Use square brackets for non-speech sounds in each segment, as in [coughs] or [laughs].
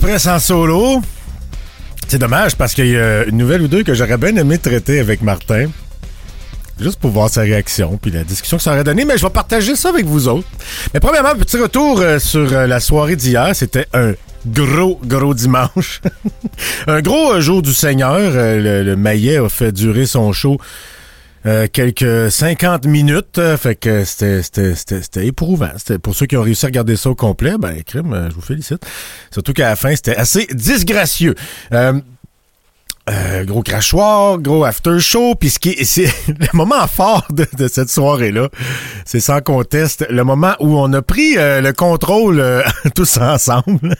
Express en solo. C'est dommage parce qu'il y a une nouvelle ou deux que j'aurais bien aimé traiter avec Martin. Juste pour voir sa réaction, puis la discussion que ça aurait donné, mais je vais partager ça avec vous autres. Mais premièrement, petit retour euh, sur euh, la soirée d'hier. C'était un gros, gros dimanche. [laughs] un gros euh, jour du Seigneur. Le, le Maillet a fait durer son show euh, quelques 50 minutes. euh, fait que c'était, éprouvant. Pour ceux qui ont réussi à regarder ça au complet, ben crime, euh, je vous félicite. Surtout qu'à la fin, c'était assez disgracieux. Euh, gros crachoir, gros after show, puis ce qui est, c'est [laughs] le moment fort de, de cette soirée-là, c'est sans conteste le moment où on a pris euh, le contrôle euh, [laughs] tous ensemble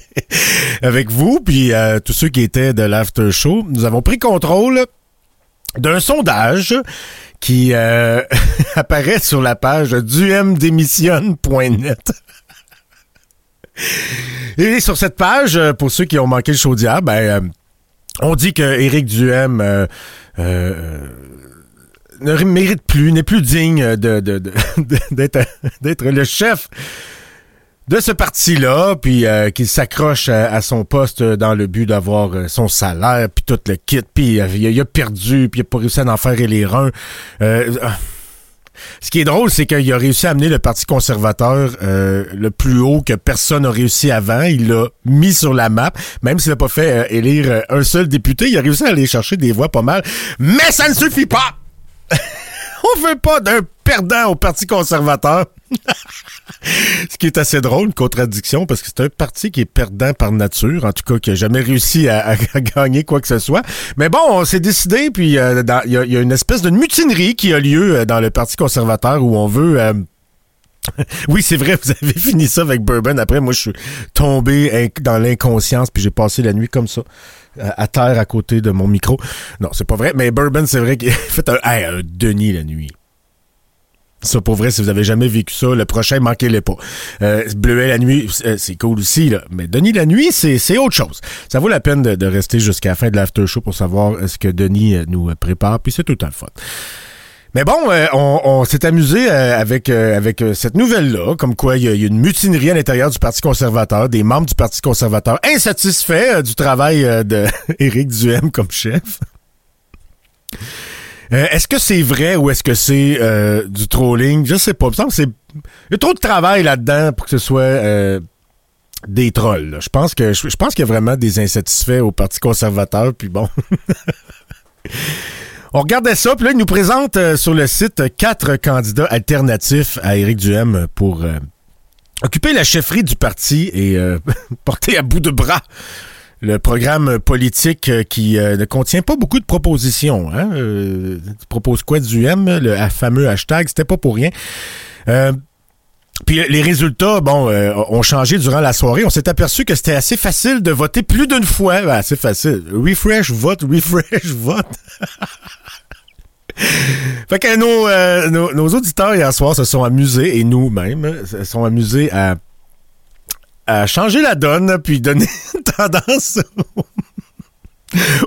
[laughs] avec vous, puis tous ceux qui étaient de l'after show. Nous avons pris contrôle d'un sondage qui euh, [laughs] apparaît sur la page dumdémissionne.net. Et sur cette page, euh, pour ceux qui ont manqué le show ben, euh, on dit que Éric Duhem ne mérite plus, n'est plus digne [laughs] d'être le chef de ce parti-là, puis euh, qu'il s'accroche à, à son poste dans le but d'avoir euh, son salaire, puis tout le kit, puis euh, il, a, perdu, puis il a pas réussi à en faire les. Euh, euh, ce qui est drôle, c'est qu'il a réussi à amener le Parti conservateur euh, le plus haut que personne n'a réussi avant. Il l'a mis sur la map. Même s'il n'a pas fait euh, élire euh, un seul député, il a réussi à aller chercher des voix pas mal. Mais ça ne suffit pas! [laughs] On veut pas d'un perdant au Parti conservateur. [laughs] Ce qui est assez drôle, une contradiction, parce que c'est un parti qui est perdant par nature, en tout cas qui a jamais réussi à, [laughs] gagner quoi que ce soit. Mais bon, on s'est décidé, puis euh, il y, a- une espèce de mutinerie qui a lieu euh, dans le Parti conservateur où on veut... euh, [laughs] oui, c'est vrai, vous avez fini ça avec Bourbon. Après, moi, je suis tombé dans l'inconscience, puis j'ai passé la nuit comme ça, à, terre à côté de mon micro. Non, c'est pas vrai, mais Bourbon, c'est vrai qu'il fait un, hey, un Denis la nuit. Ça, pour vrai, si vous avez jamais vécu ça, le prochain, manquez-le pas. Euh, Bleuet la nuit, euh, c'est cool aussi, là. Mais Denis la nuit, c'est, autre chose. Ça vaut la peine de, rester jusqu'à la fin de l'after show pour savoir euh, ce que Denis euh, nous euh, prépare, puis c'est tout le fun. Mais bon, euh, on, s'est amusé euh, avec euh, avec euh, cette nouvelle-là, comme quoi il y, a- une mutinerie à l'intérieur du Parti conservateur, des membres du Parti conservateur insatisfaits euh, du travail euh, de [laughs] Éric Duhem comme chef. Euh, est-ce que c'est vrai ou est-ce que c'est euh, du trolling? Je sais pas. Il que c'est. Y a trop de travail là-dedans pour que ce soit euh, des trolls. Je pense que je, pense qu'il y a vraiment des insatisfaits au Parti conservateur, puis bon. [laughs] On regardait ça, puis là, il nous présente sur le site quatre candidats alternatifs à Éric Duhem pour occuper la chefferie du parti et [laughs] porter à bout de bras le programme politique euh, qui euh, ne contient pas beaucoup de propositions. Hein? Euh, tu proposes quoi Duhem? Le ha- fameux hashtag, c'était pas pour rien. Puis les résultats, bon, ont changé durant la soirée. On s'est aperçu que c'était assez facile de voter plus d'une fois. Assez facile. Refresh, vote, [laughs] refresh, vote. [laughs] Fait que nos, auditeurs hier soir se sont amusés, et nous-mêmes, se sont amusés à, à changer la donne, puis donner [laughs] tendance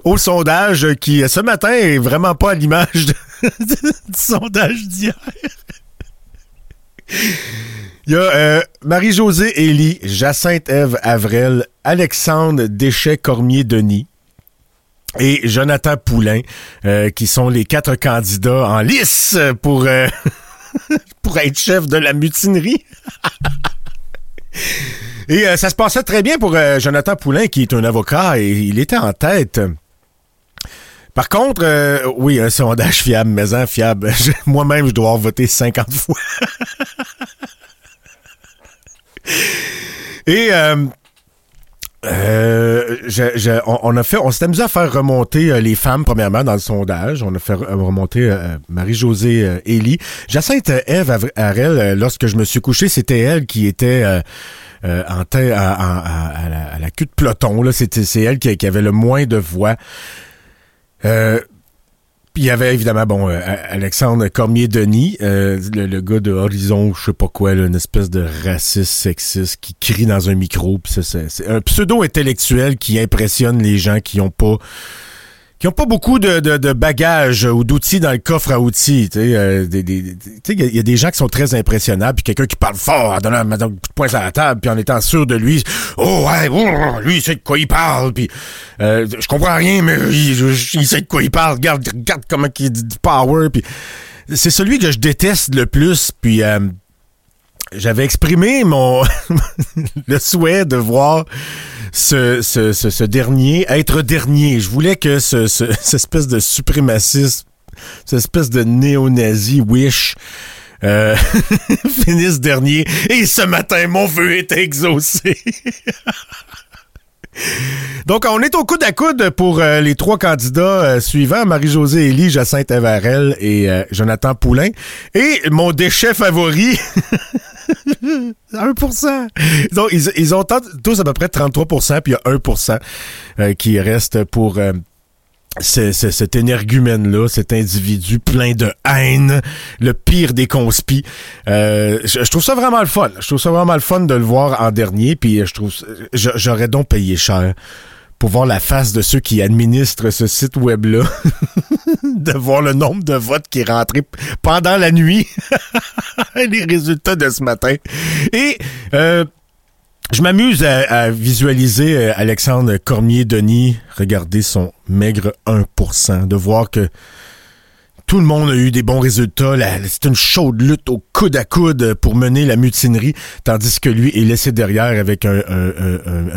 au, sondage qui, ce matin, est vraiment pas à l'image [laughs] du sondage d'hier. Il y a euh, Marie-Josée Élie, Jacinthe Ève Avrel, Alexandre Deschet-Cormier-Denis et Jonathan Poulain, euh, qui sont les quatre candidats en lice pour, euh, [laughs] pour être chef de la mutinerie. Et euh, ça se passait très bien pour euh, Jonathan Poulain, qui est un avocat, et il était en tête. Par contre, euh, oui, un sondage fiable, mais un fiable. [laughs] Moi-même, je dois avoir voté 50 fois. [laughs] Et euh, on, a fait, on s'est amusé à faire remonter les femmes premièrement dans le sondage. On a fait re- remonter Marie-Josée Élie. Jacinthe Eve Harel, lorsque je me suis couché, c'était elle qui était euh, en à, à- à- la, à la queue de peloton. Là, c'était c'est elle qui, avait le moins de voix. Euh, il y avait évidemment bon euh, Alexandre Cormier-Denis, euh, le, le gars de Horizon, je sais pas quoi, là, une espèce de raciste sexiste qui crie dans un micro. C'est un pseudo-intellectuel qui impressionne les gens qui ont pas qui ont pas beaucoup de, bagages ou d'outils dans le coffre à outils. Il y a- des gens qui sont très impressionnables, puis quelqu'un qui parle fort en donnant un coup de poing sur la table, puis en étant sûr de lui. Oh ouais, oh, lui il sait de quoi il parle, puis euh, je comprends rien, mais il, sait de quoi il parle. Regarde, regarde comment il dit du power, c'est celui que je déteste le plus, puis. euh, j'avais exprimé mon [laughs] le souhait de voir ce, ce, ce, dernier être dernier. Je voulais que ce, ce- [laughs] cette espèce de suprémaciste, cette espèce de néo-nazi wish euh, [laughs] finisse dernier. Et ce matin, mon vœu est exaucé. [laughs] Donc, on est au coude à coude pour euh, les trois candidats euh, suivants, Marie-Josée Élie, Jacinthe Avarel et euh, Jonathan Poulain. Et mon déchet favori, 1%. Donc, ils, ils ont tous à peu près 33 puis il y a 1% euh, qui reste pour euh, ce- ce- cet énergumène-là, cet individu plein de haine, le pire des conspis. Euh, je, trouve ça vraiment le fun. Je trouve ça vraiment le fun de le voir en dernier, puis je trouve j'aurais donc payé cher pour voir la face de ceux qui administrent ce site web-là, [laughs] [laughs] de voir le nombre de votes qui est rentré pendant la nuit, [laughs] les résultats de ce matin. Et euh, je m'amuse à, visualiser euh, Alexandre Cormier-Denis. Regarder son maigre 1%, de voir que tout le monde a eu des bons résultats. C'est une chaude lutte au coude à coude pour mener la mutinerie, tandis que lui est laissé derrière avec un,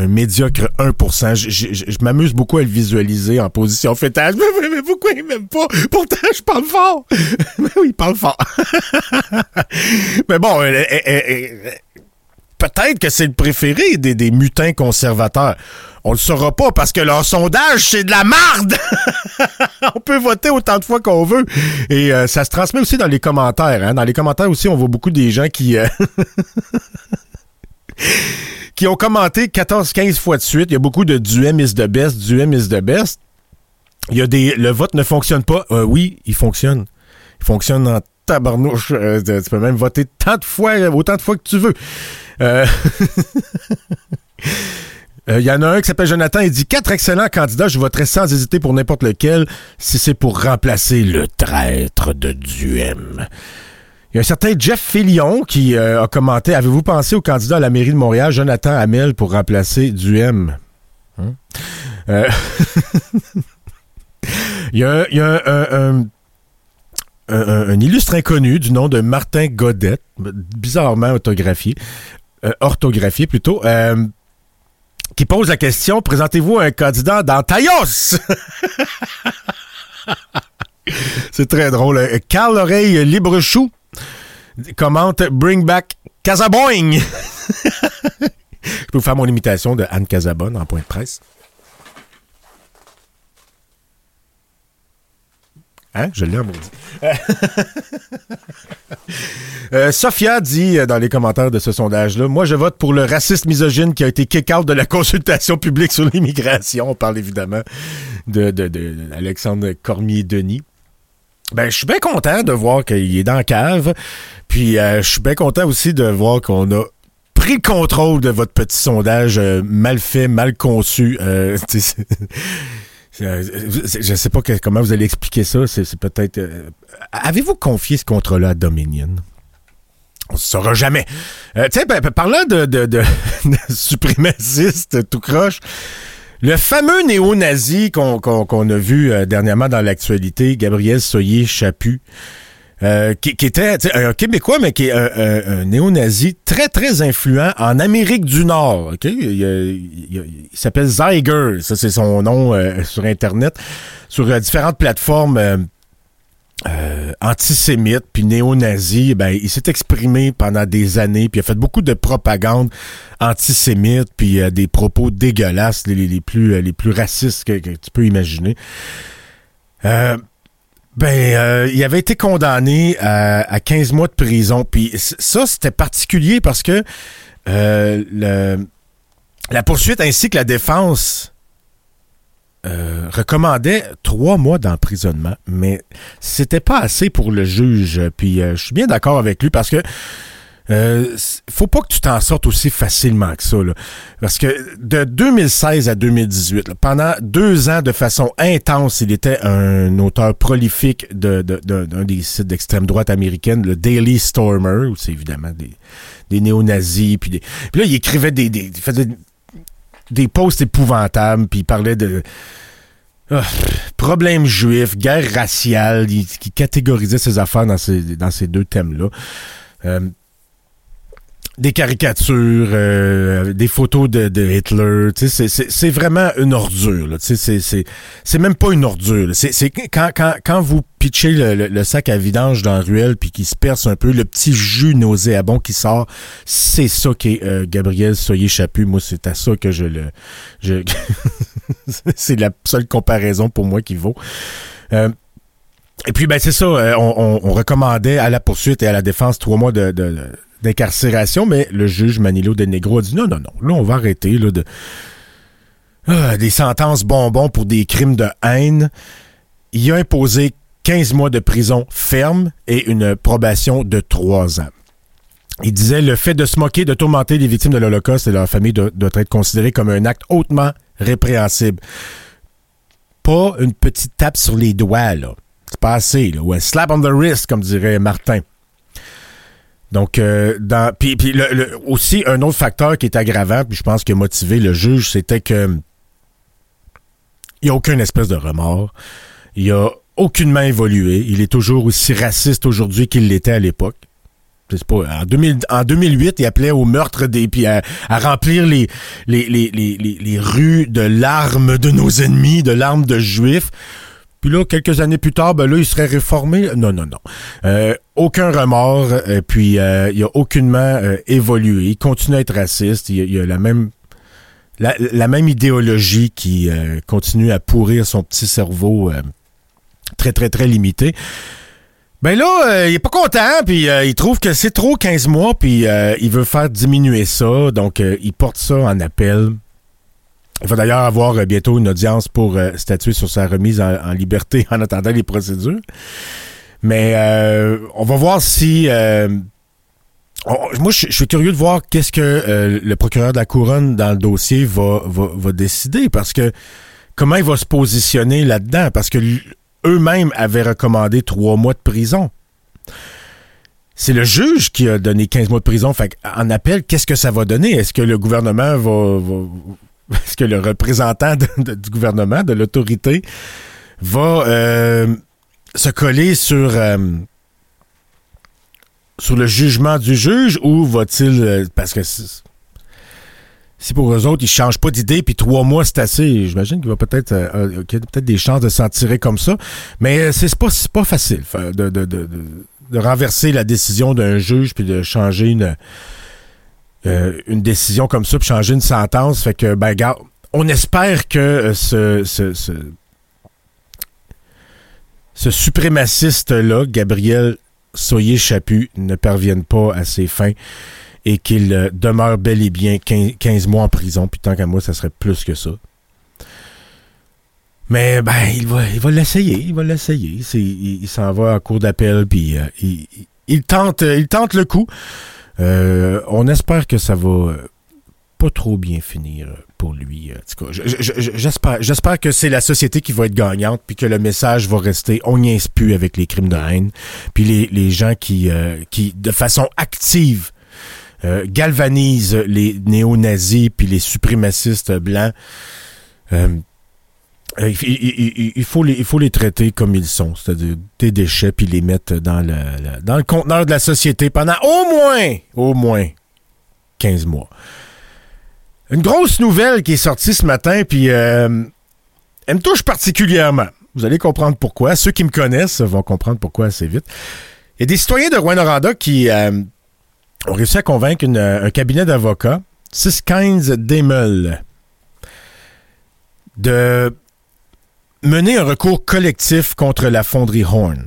médiocre 1%. Je, m'amuse beaucoup à le visualiser en position fœtale. [laughs] Mais, mais- pourquoi il m'aime pas? Pourtant, je parle fort. [laughs] mais oui, il parle fort. [laughs] mais bon, euh, euh, euh, peut-être que c'est le préféré des mutins conservateurs. On le saura pas parce que leur sondage, c'est de la marde! [laughs] on peut voter autant de fois qu'on veut. Et euh, ça se transmet aussi dans les commentaires. hein. Dans les commentaires aussi, on voit beaucoup des gens qui... euh, [laughs] qui ont commenté 14-15 fois de suite. Il y a beaucoup de Duem is the best, Duem is the best. Il y a des... Le vote ne fonctionne pas. Euh, oui, il fonctionne. Il fonctionne en tabarnouche. Tu peux même voter tant de fois, autant de fois que tu veux. [laughs] euh, Il y en a un qui s'appelle Jonathan, il dit quatre excellents candidats, je voterai sans hésiter pour n'importe lequel si c'est pour remplacer le traître de Duhem. Il y a un certain Jeff Fillion qui euh, a commenté Avez-vous pensé au candidat à la mairie de Montréal, Jonathan Hamel, pour remplacer Duhem? Hein? Euh, [laughs] Il y a, un, illustre inconnu du nom de Martin Godette, bizarrement autographié, euh, orthographié plutôt, euh, qui pose la question Présentez-vous un candidat dans Taillos [laughs] C'est très drôle. Carl Oreille Librechou commente Bring back Casaboing. [laughs] Je peux vous faire mon imitation de Anne Casabonne en point de presse. Hein? Je l'ai maudit. [laughs] Euh, Sophia dit euh, dans les commentaires de ce sondage-là, moi je vote pour le raciste misogyne qui a été kick-out de la consultation publique sur l'immigration. On parle évidemment de, Alexandre Cormier-Denis. Ben, je suis bien content de voir qu'il est dans la cave. Puis, euh, je suis bien content aussi de voir qu'on a pris le contrôle de votre petit sondage euh, mal fait, mal conçu. [laughs] Euh, je sais pas comment vous allez expliquer ça. C'est peut-être. euh, Avez-vous confié ce contrat-là à Dominion? On ne saura jamais. Euh, sais, ben, ben, parlant de, de, [laughs] de, suprémacistes tout croche, le fameux néo-nazi qu'on a vu euh, dernièrement dans l'actualité, Gabriel Soyer-Chaput, euh, qui, qui était un Québécois, mais qui est un, un- un néo-nazi très, très influent en Amérique du Nord. ok? Il, s'appelle Zyger, ça c'est son nom euh, sur Internet, sur euh, différentes plateformes. euh, euh, antisémite puis néo-nazi, ben il s'est exprimé pendant des années puis il a fait beaucoup de propagande antisémite puis euh, des propos dégueulasses les, plus les plus racistes que, que tu peux imaginer. Euh, ben, euh, il avait été condamné à, à 15 mois de prison. Puis ça, c'était particulier parce que euh, le- la poursuite ainsi que la défense euh, recommandaient trois mois d'emprisonnement, mais c'était pas assez pour le juge. Puis euh, je suis bien d'accord avec lui parce que euh, faut pas que tu t'en sortes aussi facilement que ça. là. Parce que de 2016 à 2018, là, pendant deux ans de façon intense, il était un auteur prolifique de, de- de- d'un des sites d'extrême droite américaine, le Daily Stormer, où c'est évidemment des, des néo-nazis. Puis, des- puis là, il écrivait des, des, il faisait des posts épouvantables, puis il parlait de ah, problèmes juifs, guerre raciale, qui catégorisait ses affaires dans ces, dans ces deux thèmes-là. Euh, des caricatures, euh, des photos de, de Hitler, c'est- vraiment une ordure. C'est même pas une ordure. C'est quand, quand, quand vous pitchez le, le- le sac à vidange dans la ruelle puis qu'il se perce un peu, le petit jus nauséabond qui sort, c'est ça qui est euh, Gabriel Soyer-Chaput. Moi, c'est à ça que je le... Je, [laughs] c'est la seule comparaison pour moi qui vaut. Euh, et puis, ben, c'est ça. euh, on, on- on recommandait à la poursuite et à la défense trois mois de, de- de- d'incarcération, mais le juge Manilo de Negro a dit non, non, non. Là, on va arrêter là, de. Ah, des sentences bonbons pour des crimes de haine. Il a imposé 15 mois de prison ferme et une probation de 3 ans. Il disait le fait de se moquer, de tourmenter les victimes de l'Holocauste et leur famille doit, doit être considéré comme un acte hautement répréhensible. Pas une petite tape sur les doigts, là. C'est pas assez, là. Ou un slap on the wrist, comme dirait Martin. Donc, euh, dans, puis, le- le- aussi, un autre facteur qui est aggravant, puis je pense qui a motivé le juge, c'était que il n'y a aucune espèce de remords. Il a aucunement évolué. Il est toujours aussi raciste aujourd'hui qu'il l'était à l'époque. Pas, en, 2000 en 2008, il appelait au meurtre des, puis à, remplir les, les, les, les rues de larmes de nos ennemis, de larmes de juifs. Puis là, quelques années plus tard, ben là, il serait réformé. Non, non, non. Euh, aucun remords. euh, puis euh, il a aucunement euh, évolué. Il continue à être raciste. Il, il a la même la, même idéologie qui continue à pourrir son petit cerveau très, très, très limité. Ben là, il est pas content, puis il trouve que c'est trop 15 mois, puis il veut faire diminuer ça, donc il porte ça en appel. Il va d'ailleurs avoir bientôt une audience pour statuer sur sa remise en liberté en attendant les procédures. Mais euh, on va voir si... euh, moi, je suis curieux de voir qu'est-ce que euh, le procureur de la couronne dans le dossier va, va, va décider, parce que comment il va se positionner là-dedans, parce que eux-mêmes avaient recommandé trois mois de prison. C'est le juge qui a donné 15 mois de prison. Fait en appel, qu'est-ce que ça va donner? Est-ce que le gouvernement va. va- [laughs] est-ce que le représentant du gouvernement, de l'autorité, va euh, se coller sur. euh, sur le jugement du juge ou va-t-il. euh, parce que si pour eux autres, ils changent pas d'idée, puis trois mois, c'est assez, j'imagine qu'il va peut-être euh, qu'il y a peut-être des chances de s'en tirer comme ça. Mais c'est pas, pas facile fa- de, renverser la décision d'un juge puis de changer une, une décision comme ça, puis changer une sentence. Fait que, ben, on espère que ce, ce suprémaciste-là, Gabriel Soyer-Chaput, ne parvienne pas à ses fins et qu'il euh, demeure bel et bien 15, 15 mois en prison. Puis tant qu'à moi, ça serait plus que ça. Mais ben, il va, il va l'essayer, il va l'essayer. Il, s'en va en cours d'appel, puis euh, il, tente, euh, il tente le coup. On espère que ça va pas trop bien finir pour lui. euh, j'espère, que c'est la société qui va être gagnante, puis que le message va rester. On n'y plus avec les crimes de haine, puis les, les gens qui, euh, qui, de façon active, euh, galvanisent les néo-nazis puis les suprémacistes blancs. Il, faut les, il faut les traiter comme ils sont, c'est-à-dire des déchets, puis les mettre dans le, le- dans le conteneur de la société pendant au moins, au moins 15 mois. Une grosse nouvelle qui est sortie ce matin, puis euh, elle me touche particulièrement. Vous allez comprendre pourquoi. Ceux qui me connaissent vont comprendre pourquoi assez vite. Il y a des citoyens de Rouen-Noranda qui euh, ont réussi à convaincre un cabinet d'avocats, Siskines Demel, de mener un recours collectif contre la fonderie Horn.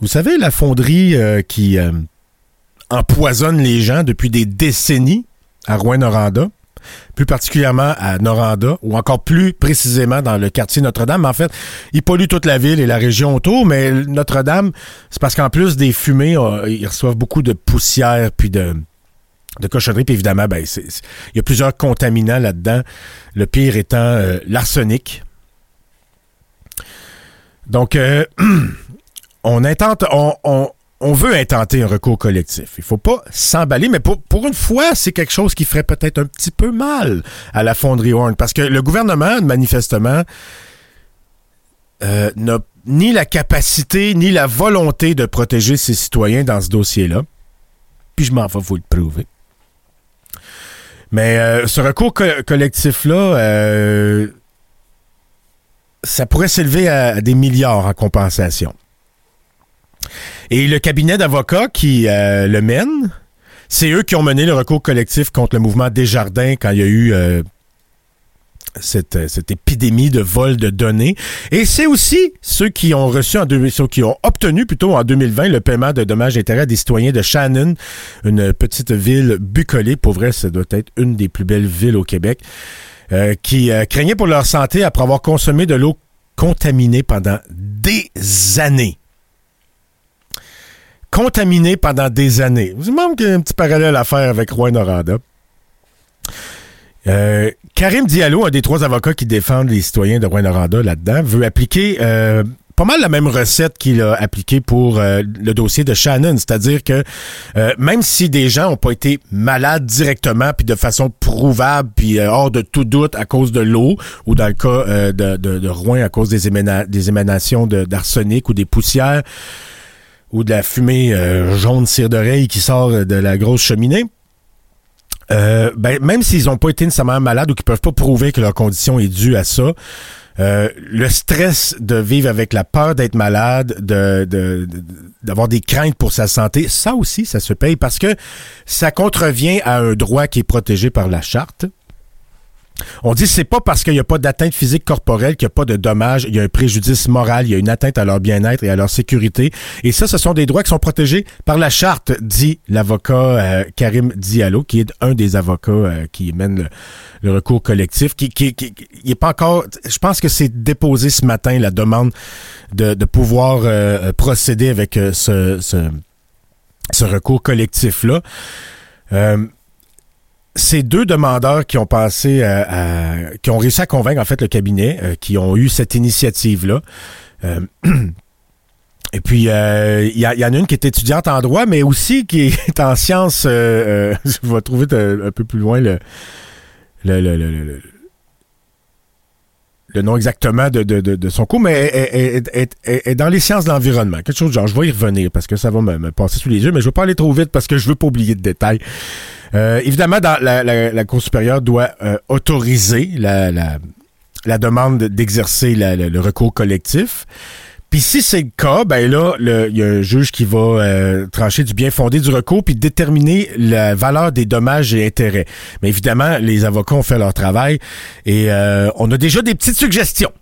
Vous savez, la fonderie euh, qui empoisonne les gens depuis des décennies. à Rouen-Noranda, plus particulièrement à Noranda, ou encore plus précisément dans le quartier Notre-Dame. En fait, ils polluent toute la ville et la région autour, mais Notre-Dame, c'est parce qu'en plus des fumées, ils reçoivent beaucoup de poussière puis de de cochonnerie, puis évidemment, ben, il y a plusieurs contaminants là-dedans. Le pire étant euh, l'arsenic. Donc, euh, [clears throat] on intente, on veut intenter un recours collectif. Il faut pas s'emballer, mais pour, pour une fois, c'est quelque chose qui ferait peut-être un petit peu mal à la fonderie Horn, parce que le gouvernement, manifestement, euh, n'a ni la capacité ni la volonté de protéger ses citoyens dans ce dossier-là. Puis je m'en vais vous le prouver. Mais euh, ce recours collectif-là, euh, ça pourrait s'élever à des milliards en compensation. Et le cabinet d'avocats qui euh, le mène, c'est eux qui ont mené le recours collectif contre le mouvement Desjardins quand il y a eu euh, cette, cette, épidémie de vol de données. Et c'est aussi ceux qui ont reçu en deux, ceux qui ont obtenu plutôt en 2020 le paiement de dommages et intérêts des citoyens de Shannon, une petite ville bucolée. Pour vrai, ça doit être une des plus belles villes au Québec. Euh, qui craignaient pour leur santé après avoir consommé de l'eau contaminée pendant des années contaminé pendant des années. Vous qu'il y a un petit parallèle à faire avec Roy Noranda. Euh, Karim Diallo, un des trois avocats qui défendent les citoyens de Roy Noranda là-dedans, veut appliquer euh, pas mal la même recette qu'il a appliquée pour euh, le dossier de Shannon, c'est-à-dire que même si des gens n'ont pas été malades directement puis de façon prouvable puis hors de tout doute à cause de l'eau ou dans le cas de, Rouen à cause des émanations d'arsenic ou des poussières, ou de la fumée euh, jaune cire d'oreille qui sort de la grosse cheminée, euh, ben, même s'ils n'ont pas été nécessairement malades ou qu'ils peuvent pas prouver que leur condition est due à ça, euh, le stress de vivre avec la peur d'être malade, de, d'avoir des craintes pour sa santé, ça aussi, ça se paye parce que ça contrevient à un droit qui est protégé par la charte. On dit c'est pas parce qu'il n'y a pas d'atteinte physique corporelle qu'il n'y a pas de dommages, il y a un préjudice moral, il y a une atteinte à leur bien-être et à leur sécurité. Et ça, ce sont des droits qui sont protégés par la charte, dit l'avocat euh, Karim Diallo, qui est un des avocats euh, qui mène le, recours collectif, qui, qui, est pas encore. Je pense que c'est déposé ce matin la demande de, pouvoir euh, procéder avec ce recours collectif là ces deux demandeurs qui ont passé à, qui ont réussi à convaincre en fait le cabinet, euh, qui ont eu cette initiative-là. Euh, [clears throat] et puis, il euh, y, en a une qui est étudiante en droit, mais aussi qui est en sciences. [laughs] je vais trouver un peu plus loin le, nom exactement de, son cours, mais est, dans les sciences de l'environnement. Quelque chose de genre, je vais y revenir parce que ça va me, passer sous les yeux, mais je ne veux pas aller trop vite parce que je veux pas oublier de détails. Euh, évidemment, dans la, la, Cour supérieure doit euh, autoriser la, la, la demande d'exercer le recours collectif. Puis si c'est le cas, ben là, il y a un juge qui va euh, trancher du bien fondé du recours puis déterminer la valeur des dommages et intérêts. Mais évidemment, les avocats ont fait leur travail et euh, on a déjà des petites suggestions.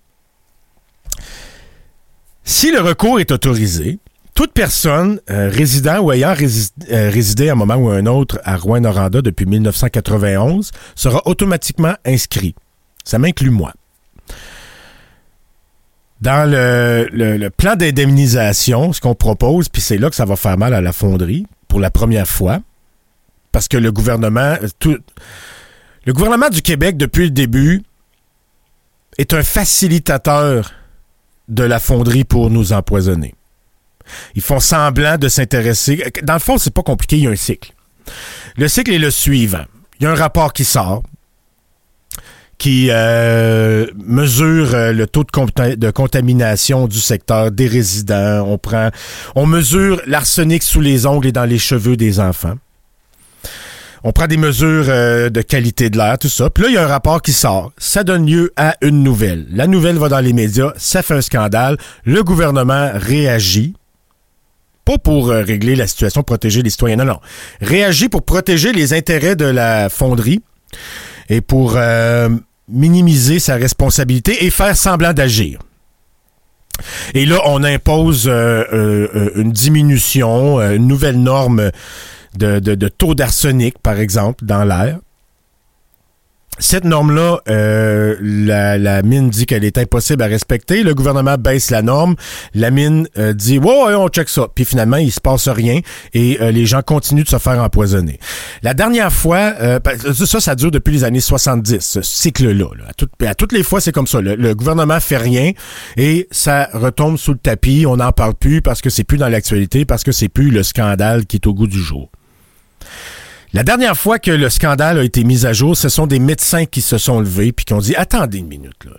Si le recours est autorisé, toute personne euh, résidant ou ayant résidé à un moment ou à un autre à Rouen-Noranda depuis 1991 sera automatiquement inscrit. Ça m'inclut moi. Dans le, plan d'indemnisation, ce qu'on propose, puis c'est là que ça va faire mal à la fonderie pour la première fois, parce que le gouvernement, tout, le gouvernement du Québec depuis le début est un facilitateur de la fonderie pour nous empoisonner. Ils font semblant de s'intéresser. Dans le fond, c'est pas compliqué, il y a un cycle. Le cycle est le suivant. Il y a un rapport qui sort qui euh, mesure euh, le taux de, contamination du secteur des résidents. On on mesure l'arsenic sous les ongles et dans les cheveux des enfants. On prend des mesures euh, de qualité de l'air, tout ça. Puis là, il y a un rapport qui sort. Ça donne lieu à une nouvelle. La nouvelle va dans les médias, ça fait un scandale. Le gouvernement réagit. Pas pour régler la situation, protéger les citoyens. Non, non. Réagit pour protéger les intérêts de la fonderie et pour euh, minimiser sa responsabilité et faire semblant d'agir. Et là, on impose euh, euh, une diminution, une nouvelle norme de, de taux d'arsenic, par exemple, dans l'air. Cette norme-là, euh, la, la, mine dit qu'elle est impossible à respecter. Le gouvernement baisse la norme. La mine euh, dit ouais, on check ça. Puis finalement, il se passe rien et euh, les gens continuent de se faire empoisonner. La dernière fois, ça, ça dure depuis les années 70, ce cycle-là. À, à, toutes les fois, c'est comme ça. Le, le, gouvernement fait rien et ça retombe sous le tapis. On n'en parle plus parce que c'est plus dans l'actualité, parce que c'est plus le scandale qui est au goût du jour. La dernière fois que le scandale a été mis à jour, ce sont des médecins qui se sont levés puis qui ont dit Attendez une minute, là.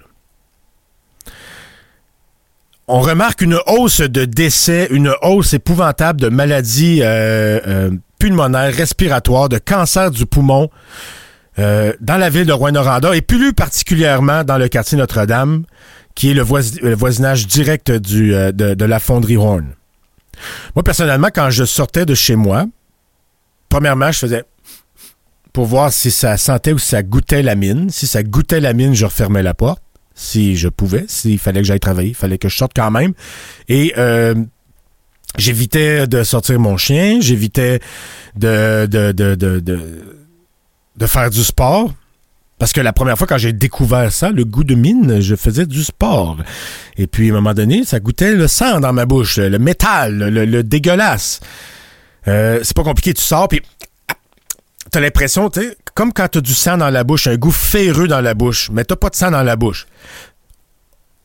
On remarque une hausse de décès, une hausse épouvantable de maladies euh, euh, pulmonaires, respiratoires, de cancer du poumon euh, dans la ville de Rouen-Noranda et plus particulièrement dans le quartier Notre-Dame, qui est le, voisinage direct de, de la fonderie Horn. Moi, personnellement, quand je sortais de chez moi, premièrement, je faisais pour voir si ça sentait ou si ça goûtait la mine. Si ça goûtait la mine, je refermais la porte. Si je pouvais, s'il fallait que j'aille travailler, il fallait que je sorte quand même. Et euh, j'évitais de sortir mon chien, j'évitais de faire du sport. Parce que la première fois quand j'ai découvert ça, le goût de mine, je faisais du sport. Et puis à un moment donné, ça goûtait le sang dans ma bouche, le métal, le, dégueulasse. Euh, c'est pas compliqué, tu sors, puis t'as l'impression, tu comme quand t'as du sang dans la bouche, un goût ferreux dans la bouche, mais t'as pas de sang dans la bouche.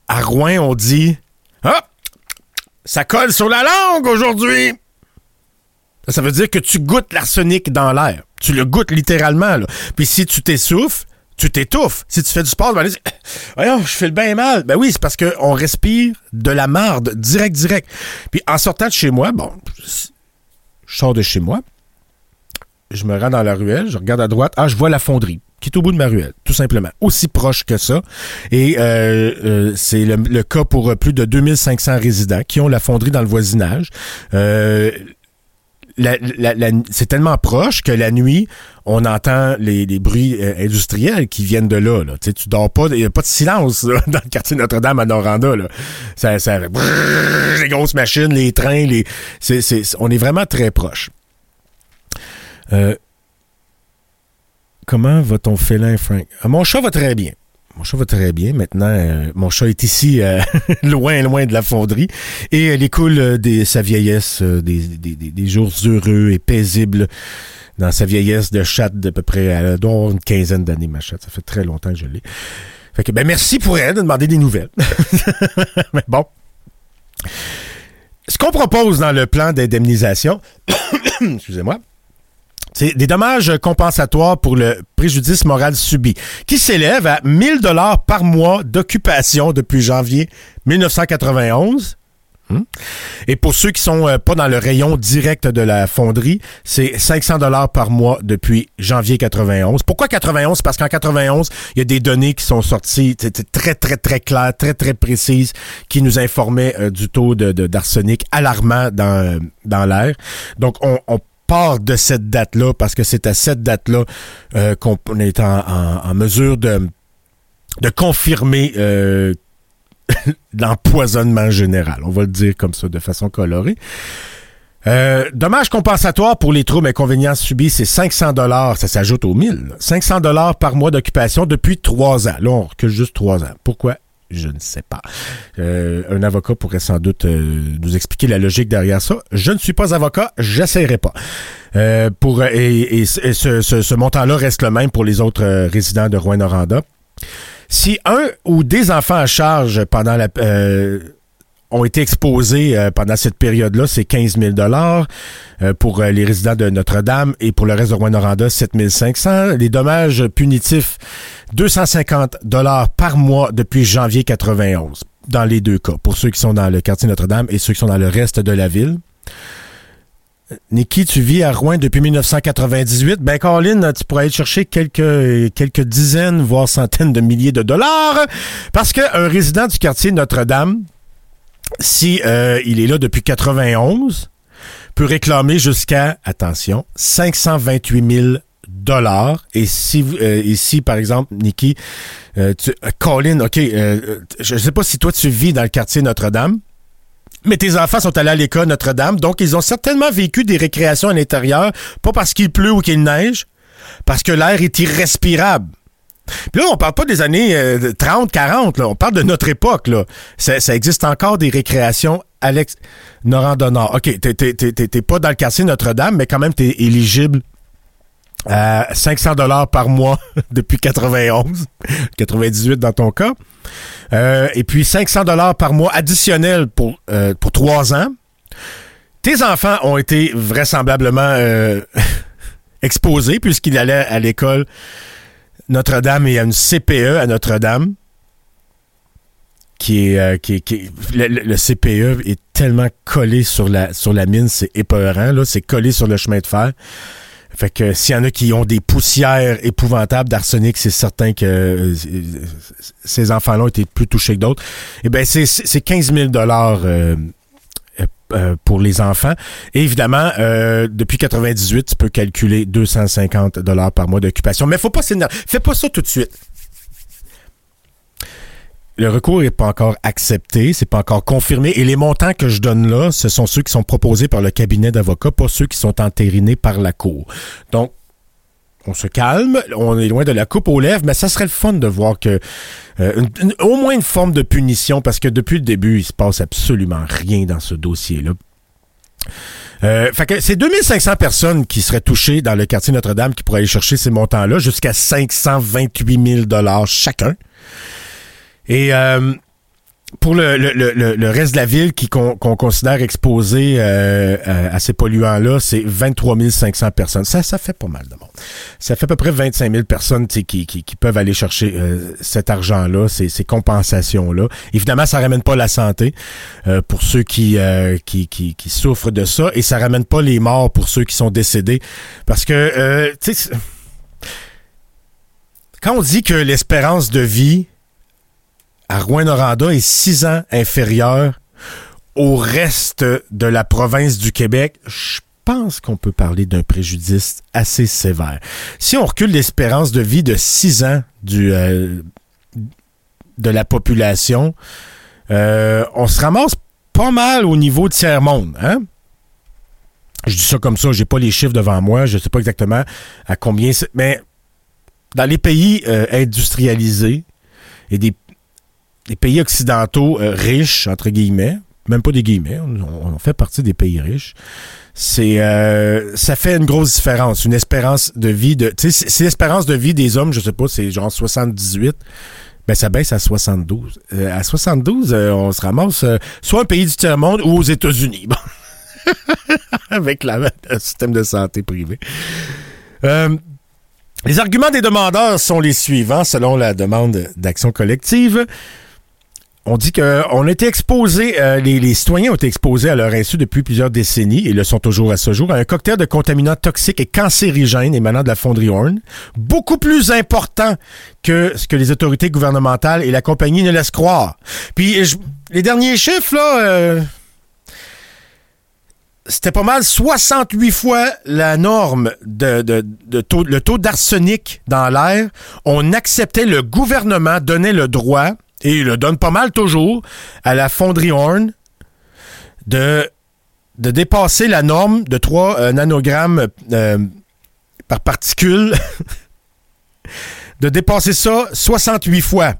À Rouen, on dit Ah! Ça colle sur la langue aujourd'hui! Ça veut dire que tu goûtes l'arsenic dans l'air. Tu le goûtes littéralement, là. Puis si tu t'essouffles, tu t'étouffes. Si tu fais du sport, dire [coughs] Voyons, je fais le bien mal. Ben oui, c'est parce qu'on respire de la marde, direct, direct. Puis en sortant de chez moi, bon, je sors de chez moi, je me rends dans la ruelle, je regarde à droite, ah, je vois la fonderie qui est au bout de ma ruelle, tout simplement. Aussi proche que ça. Et euh, euh, c'est le, cas pour plus de 2500 résidents qui ont la fonderie dans le voisinage. Euh, c'est tellement proche que la nuit, on entend les, bruits industriels qui viennent de là. là. Tu, dors pas, il n'y a pas de silence [laughs] dans le quartier Notre-Dame à Noranda. Là. Ça, ça les grosses machines, les trains, les, c'est, on est vraiment très proche. Euh, comment va ton félin, Frank? Ah, mon chat va très bien. Mon chat va très bien. Maintenant, euh, mon chat est ici, euh, [laughs] loin, loin de la fonderie. Et elle écoule des, sa vieillesse, des, jours heureux et paisibles dans sa vieillesse de chatte d'à peu près, elle une quinzaine d'années, ma chatte. Ça fait très longtemps que je l'ai. Fait que, ben, merci pour elle de demander des nouvelles. [laughs] Mais bon. Ce qu'on propose dans le plan d'indemnisation, [coughs] excusez-moi, c'est des dommages compensatoires pour le préjudice moral subi, qui s'élève à 1000 dollars par mois d'occupation depuis janvier 1991. Hmm? Et pour ceux qui sont euh, pas dans le rayon direct de la fonderie, c'est 500 dollars par mois depuis janvier 91. Pourquoi 91 Parce qu'en 91, il y a des données qui sont sorties très très très claires, très très précises, qui nous informaient euh, du taux d'arsenic alarmant dans dans l'air. Donc on, on de cette date-là parce que c'est à cette date-là euh, qu'on est en, mesure de, de confirmer euh, [laughs] l'empoisonnement général. On va le dire comme ça de façon colorée. Euh, dommage compensatoire pour les troubles et inconvénients subis, c'est 500 dollars, ça s'ajoute aux 1000. 500 dollars par mois d'occupation depuis trois ans. Là, on recule juste trois ans. Pourquoi? Je ne sais pas. Euh, un avocat pourrait sans doute euh, nous expliquer la logique derrière ça. Je ne suis pas avocat, j'essaierai pas. Euh, pour et, ce, montant-là reste le même pour les autres résidents de Rouen-Noranda. Si un ou des enfants à charge pendant la ont été exposés euh, pendant cette période-là, c'est 15 000 dollars euh, pour euh, les résidents de Notre-Dame et pour le reste de Rouen-Noranda, 7 500. Les dommages punitifs, 250 dollars par mois depuis janvier 91, dans les deux cas, pour ceux qui sont dans le quartier Notre-Dame et ceux qui sont dans le reste de la ville. Niki, tu vis à Rouen depuis 1998. Ben, Colin, tu pourrais aller chercher quelques, quelques dizaines, voire centaines de milliers de dollars parce qu'un résident du quartier Notre-Dame, si euh, il est là depuis 91, peut réclamer jusqu'à, attention, 528 000 dollars. Et si, euh, par exemple, Nikki, euh, tu, Colin, OK, je ne sais pas si toi tu vis dans le quartier Notre-Dame, mais tes enfants sont allés à l'école Notre-Dame, donc ils ont certainement vécu des récréations à l'intérieur, pas parce qu'il pleut ou qu'il neige, parce que l'air est irrespirable. Puis là, on parle pas des années euh, 30, 40, là. on parle de notre époque. Là. Ça, existe encore des récréations Alex Norandonnard. OK, t'es, pas dans le quartier Notre-Dame, mais quand même, t'es éligible à 500 dollars par mois [laughs] depuis 91, 98 [laughs] dans ton cas. Euh, et puis 500 dollars par mois additionnel pour, euh, pour trois ans. Tes enfants ont été vraisemblablement euh, [laughs] exposés puisqu'ils allaient à l'école Notre-Dame et à une CPE à Notre-Dame. Qui est, euh, le, CPE est tellement collé sur la, mine, c'est épeurant, là. C'est collé sur le chemin de fer. Fait que s'il y en a qui ont des poussières épouvantables d'arsenic, c'est certain que euh, ces enfants-là ont été plus touchés que d'autres. Eh bien, c'est c'est 15 000 dollars euh, euh, pour les enfants. Évidemment, euh, depuis 98, tu peux calculer 250 dollars par mois d'occupation. Mais faut pas s'énerver. Fais pas ça tout de suite. Le recours n'est pas encore accepté, c'est pas encore confirmé. Et les montants que je donne là, ce sont ceux qui sont proposés par le cabinet d'avocats, pas ceux qui sont entérinés par la Cour. Donc, on se calme, on est loin de la coupe aux lèvres, mais ça serait le fun de voir que euh, au moins une forme de punition, parce que depuis le début, il se passe absolument rien dans ce dossier-là. Euh, fait que c'est 2500 personnes qui seraient touchées dans le quartier Notre-Dame qui pourraient aller chercher ces montants-là, jusqu'à 528 000 dollars chacun. Et euh, pour le, le, le, le- reste de la ville qui qu'on considère exposé euh, à, à ces polluants-là, c'est 23 500 personnes. Ça, ça fait pas mal de monde. Ça fait à peu près 25 000 personnes qui, qui, qui peuvent aller chercher euh, cet argent-là, ces, ces compensations-là. Évidemment, ça ramène pas la santé euh, pour ceux qui, euh, qui, qui, qui souffrent de ça et ça ramène pas les morts pour ceux qui sont décédés. Parce que, euh, tu sais, quand on dit que l'espérance de vie à Rouen-Noranda est six ans inférieure au reste de la province du Québec, je pense qu'on peut parler d'un préjudice assez sévère. Si on recule l'espérance de vie de six ans du, euh, de la population, euh, on se ramasse pas mal au niveau de tiers-monde. Hein? Je dis ça comme ça, j'ai pas les chiffres devant moi, je sais pas exactement à combien c'est, mais dans les pays euh, industrialisés et des les pays occidentaux euh, riches, entre guillemets, même pas des guillemets, on, fait partie des pays riches, c'est euh, ça fait une grosse différence. Une espérance de vie de. Tu sais, si l'espérance de vie des hommes, je sais pas, c'est genre 78. Ben, ça baisse à 72. Euh, à 72, euh, on se ramasse euh, soit un pays du tiers-monde ou aux États-Unis. Bon. [laughs] Avec la, le système de santé privé. Les arguments des demandeurs sont les suivants, selon la demande d'action collective. On dit qu'on a été exposé, euh, les, les citoyens ont été exposés à leur insu depuis plusieurs décennies et le sont toujours à ce jour à un cocktail de contaminants toxiques et cancérigènes émanant de la fonderie Horn, beaucoup plus important que ce que les autorités gouvernementales et la compagnie ne laissent croire. Puis je- les derniers chiffres là, euh, c'était pas mal 68 fois la norme de, de, de taux, le taux d'arsenic dans l'air. On acceptait, le gouvernement donnait le droit, et il le donne pas mal toujours, à la fonderie Horn de, de dépasser la norme de 3 euh, nanogrammes euh, par particule, [laughs] de dépasser ça 68 fois.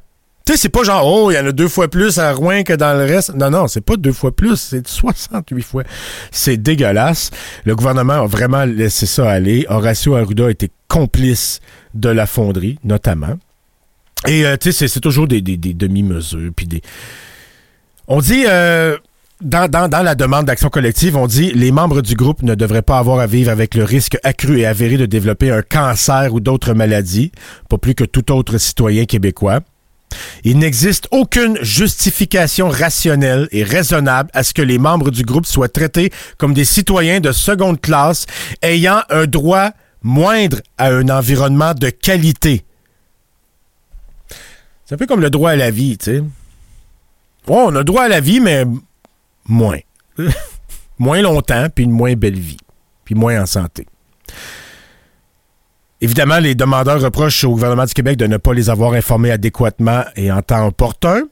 Tu sais, c'est pas genre, oh, il y en a deux fois plus à Rouen que dans le reste. Non, non, c'est pas deux fois plus, c'est 68 fois. C'est dégueulasse. Le gouvernement a vraiment laissé ça aller. Horacio Arruda a été complice de la fonderie, notamment. Et, euh, tu sais, c'est- toujours des, des- des demi-mesures, des... On dit... euh, dans, dans, dans la demande d'action collective, on dit les membres du groupe ne devraient pas avoir à vivre avec le risque accru et avéré de développer un cancer ou d'autres maladies, pas plus que tout autre citoyen québécois. Il n'existe aucune justification rationnelle et raisonnable à ce que les membres du groupe soient traités comme des citoyens de seconde classe ayant un droit moindre à un environnement de qualité. C'est un peu comme le droit à la vie, tu sais. Ouais, on a droit à la vie, mais moins. [laughs] moins longtemps, puis une moins belle vie, puis moins en santé. Évidemment, les demandeurs reprochent au gouvernement du Québec de ne pas les avoir informés adéquatement et en temps opportun.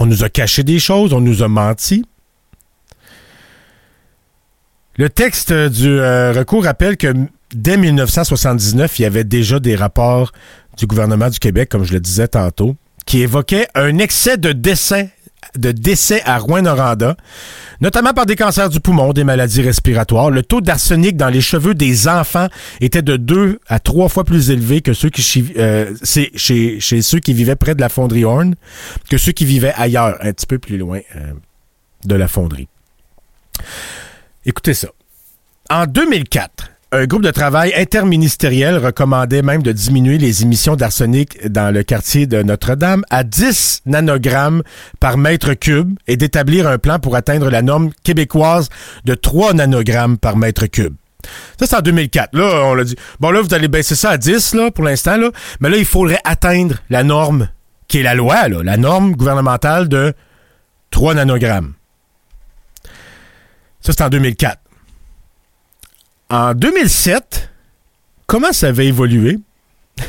On nous a caché des choses, on nous a menti. Le texte du euh, recours rappelle que dès 1979, il y avait déjà des rapports du gouvernement du Québec, comme je le disais tantôt, qui évoquait un excès de décès à Rouen-Noranda, notamment par des cancers du poumon, des maladies respiratoires. Le taux d'arsenic dans les cheveux des enfants était de deux à trois fois plus élevé que ceux qui euh, chez, chez, ceux qui vivaient près de la fonderie Horn que ceux qui vivaient ailleurs, un petit peu plus loin euh, de la fonderie. Écoutez ça. En 2004, un groupe de travail interministériel recommandait même de diminuer les émissions d'arsenic dans le quartier de Notre-Dame à 10 nanogrammes par mètre cube et d'établir un plan pour atteindre la norme québécoise de 3 nanogrammes par mètre cube. Ça, c'est en 2004. Là, on l'a dit. Bon, là, vous allez baisser ça à 10, là, pour l'instant, là. Mais là, il faudrait atteindre la norme, qui est la loi, là, la norme gouvernementale de 3 nanogrammes. Ça, c'est en 2004. En 2007, comment ça avait évolué? [laughs]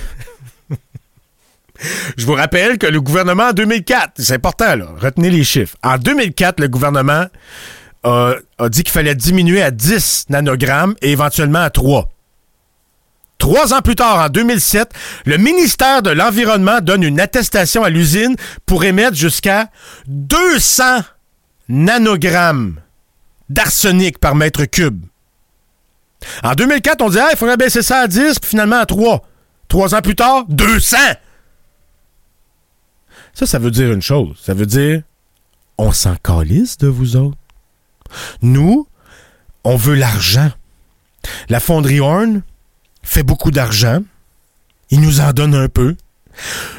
Je vous rappelle que le gouvernement en 2004, c'est important, là, retenez les chiffres. En 2004, le gouvernement a, dit qu'il fallait diminuer à 10 nanogrammes et éventuellement à 3. Trois ans plus tard, en 2007, le ministère de l'Environnement donne une attestation à l'usine pour émettre jusqu'à 200 nanogrammes d'arsenic par mètre cube. En 2004, on dit, ah, il faudrait baisser ça à 10, puis finalement à 3. Trois ans plus tard, 200! Ça, ça veut dire une chose. Ça veut dire, on s'en calisse de vous autres. Nous, on veut l'argent. La fonderie Horn fait beaucoup d'argent. Il nous en donne un peu.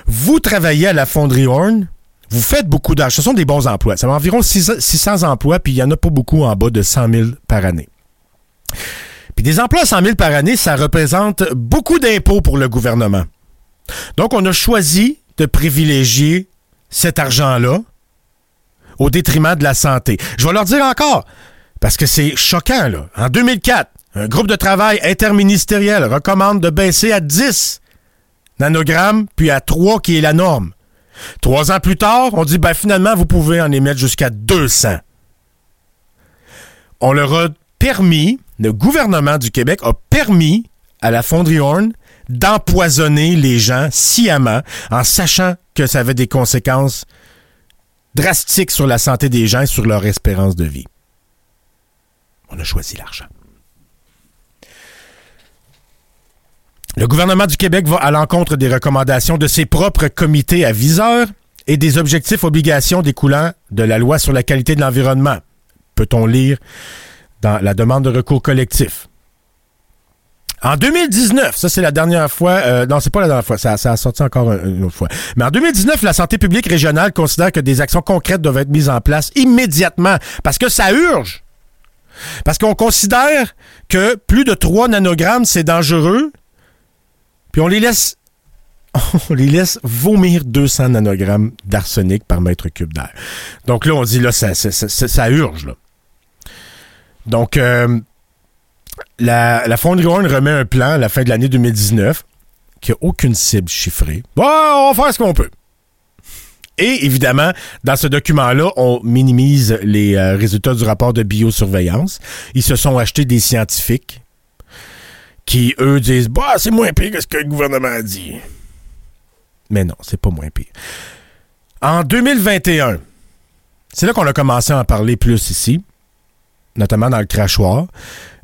Vous travaillez à la fonderie Horn, vous faites beaucoup d'argent. Ce sont des bons emplois. Ça va environ 600 emplois, puis il n'y en a pas beaucoup en bas de 100 000 par année. Puis des emplois à 100 000 par année, ça représente beaucoup d'impôts pour le gouvernement. Donc, on a choisi de privilégier cet argent-là au détriment de la santé. Je vais leur dire encore, parce que c'est choquant, là. En 2004, un groupe de travail interministériel recommande de baisser à 10 nanogrammes, puis à 3 qui est la norme. Trois ans plus tard, on dit, ben finalement, vous pouvez en émettre jusqu'à 200. On leur a permis, le gouvernement du Québec a permis à la fonderie Horn d'empoisonner les gens sciemment en sachant que ça avait des conséquences drastiques sur la santé des gens et sur leur espérance de vie. On a choisi l'argent. Le gouvernement du Québec va à l'encontre des recommandations de ses propres comités aviseurs et des objectifs obligations découlant de la loi sur la qualité de l'environnement. Peut-on lire dans la demande de recours collectif. En 2019, ça c'est la dernière fois, euh, non c'est pas la dernière fois, ça, a sorti encore une autre fois. Mais en 2019, la santé publique régionale considère que des actions concrètes doivent être mises en place immédiatement parce que ça urge. Parce qu'on considère que plus de 3 nanogrammes, c'est dangereux, puis on les laisse [laughs] on les laisse vomir 200 nanogrammes d'arsenic par mètre cube d'air. Donc là, on dit, là, ça, ça, ça urge. Là. Donc, euh, la, la Horn remet un plan à la fin de l'année 2019 qui n'a aucune cible chiffrée. Bon, on va faire ce qu'on peut. Et évidemment, dans ce document-là, on minimise les euh, résultats du rapport de biosurveillance. Ils se sont achetés des scientifiques qui, eux, disent Bah, c'est moins pire que ce que le gouvernement a dit. Mais non, c'est pas moins pire. En 2021, c'est là qu'on a commencé à en parler plus ici notamment dans le crachoir.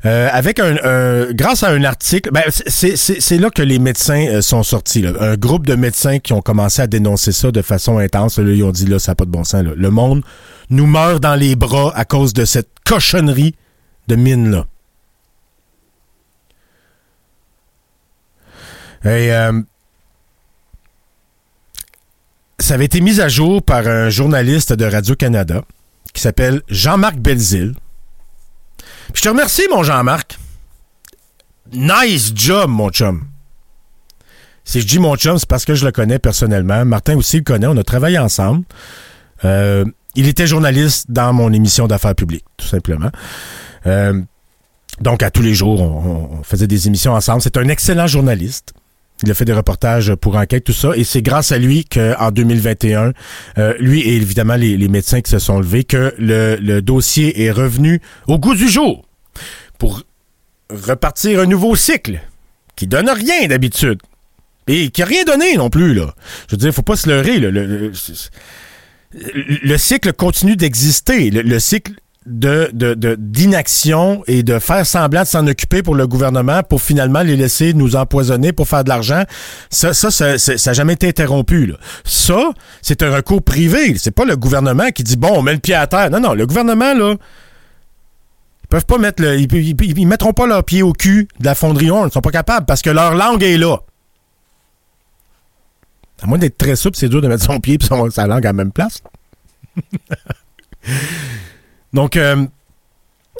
Euh, avec un, grâce à un article, ben, c'est là que les médecins euh, sont sortis. Un groupe de médecins qui ont commencé à dénoncer ça de façon intense. Ils ont dit là, ça n'a pas de bon sens. Le monde nous meurt dans les bras à cause de cette cochonnerie de mine là. Et, euh, ça avait été mis à jour par un journaliste de Radio-Canada qui s'appelle Jean-Marc Belzile. Je te remercie, mon Jean-Marc. Nice job, mon chum. Si je dis mon chum, c'est parce que je le connais personnellement. Martin aussi le connaît. On a travaillé ensemble. Euh, il était journaliste dans mon émission d'affaires publiques, tout simplement. Euh, donc, à tous les jours, on, faisait des émissions ensemble. C'est un excellent journaliste. Il a fait des reportages pour enquête, tout ça. Et c'est grâce à lui qu'en 2021, euh, lui et évidemment les, médecins qui se sont levés, que le, dossier est revenu au goût du jour pour repartir un nouveau cycle qui donne rien d'habitude. Et qui a rien donné non plus, là. Je veux dire, faut pas se leurrer, là. Le, le- le cycle continue d'exister. Le cycle d'inaction et de faire semblant de s'en occuper pour le gouvernement pour finalement les laisser nous empoisonner pour faire de l'argent, ça, ça, ça, n'a jamais été interrompu. Ça, c'est un recours privé. C'est pas le gouvernement qui dit bon, on met le pied à terre. Non, non, le gouvernement, là, ils peuvent pas mettre le. Ils, ils- ils- mettront pas leur pied au cul de la fonderie Horn. Ils sont pas capables parce que leur langue est là. À moins d'être très souple, c'est dur de mettre son pied et sa langue à la même place. [laughs] Donc, euh,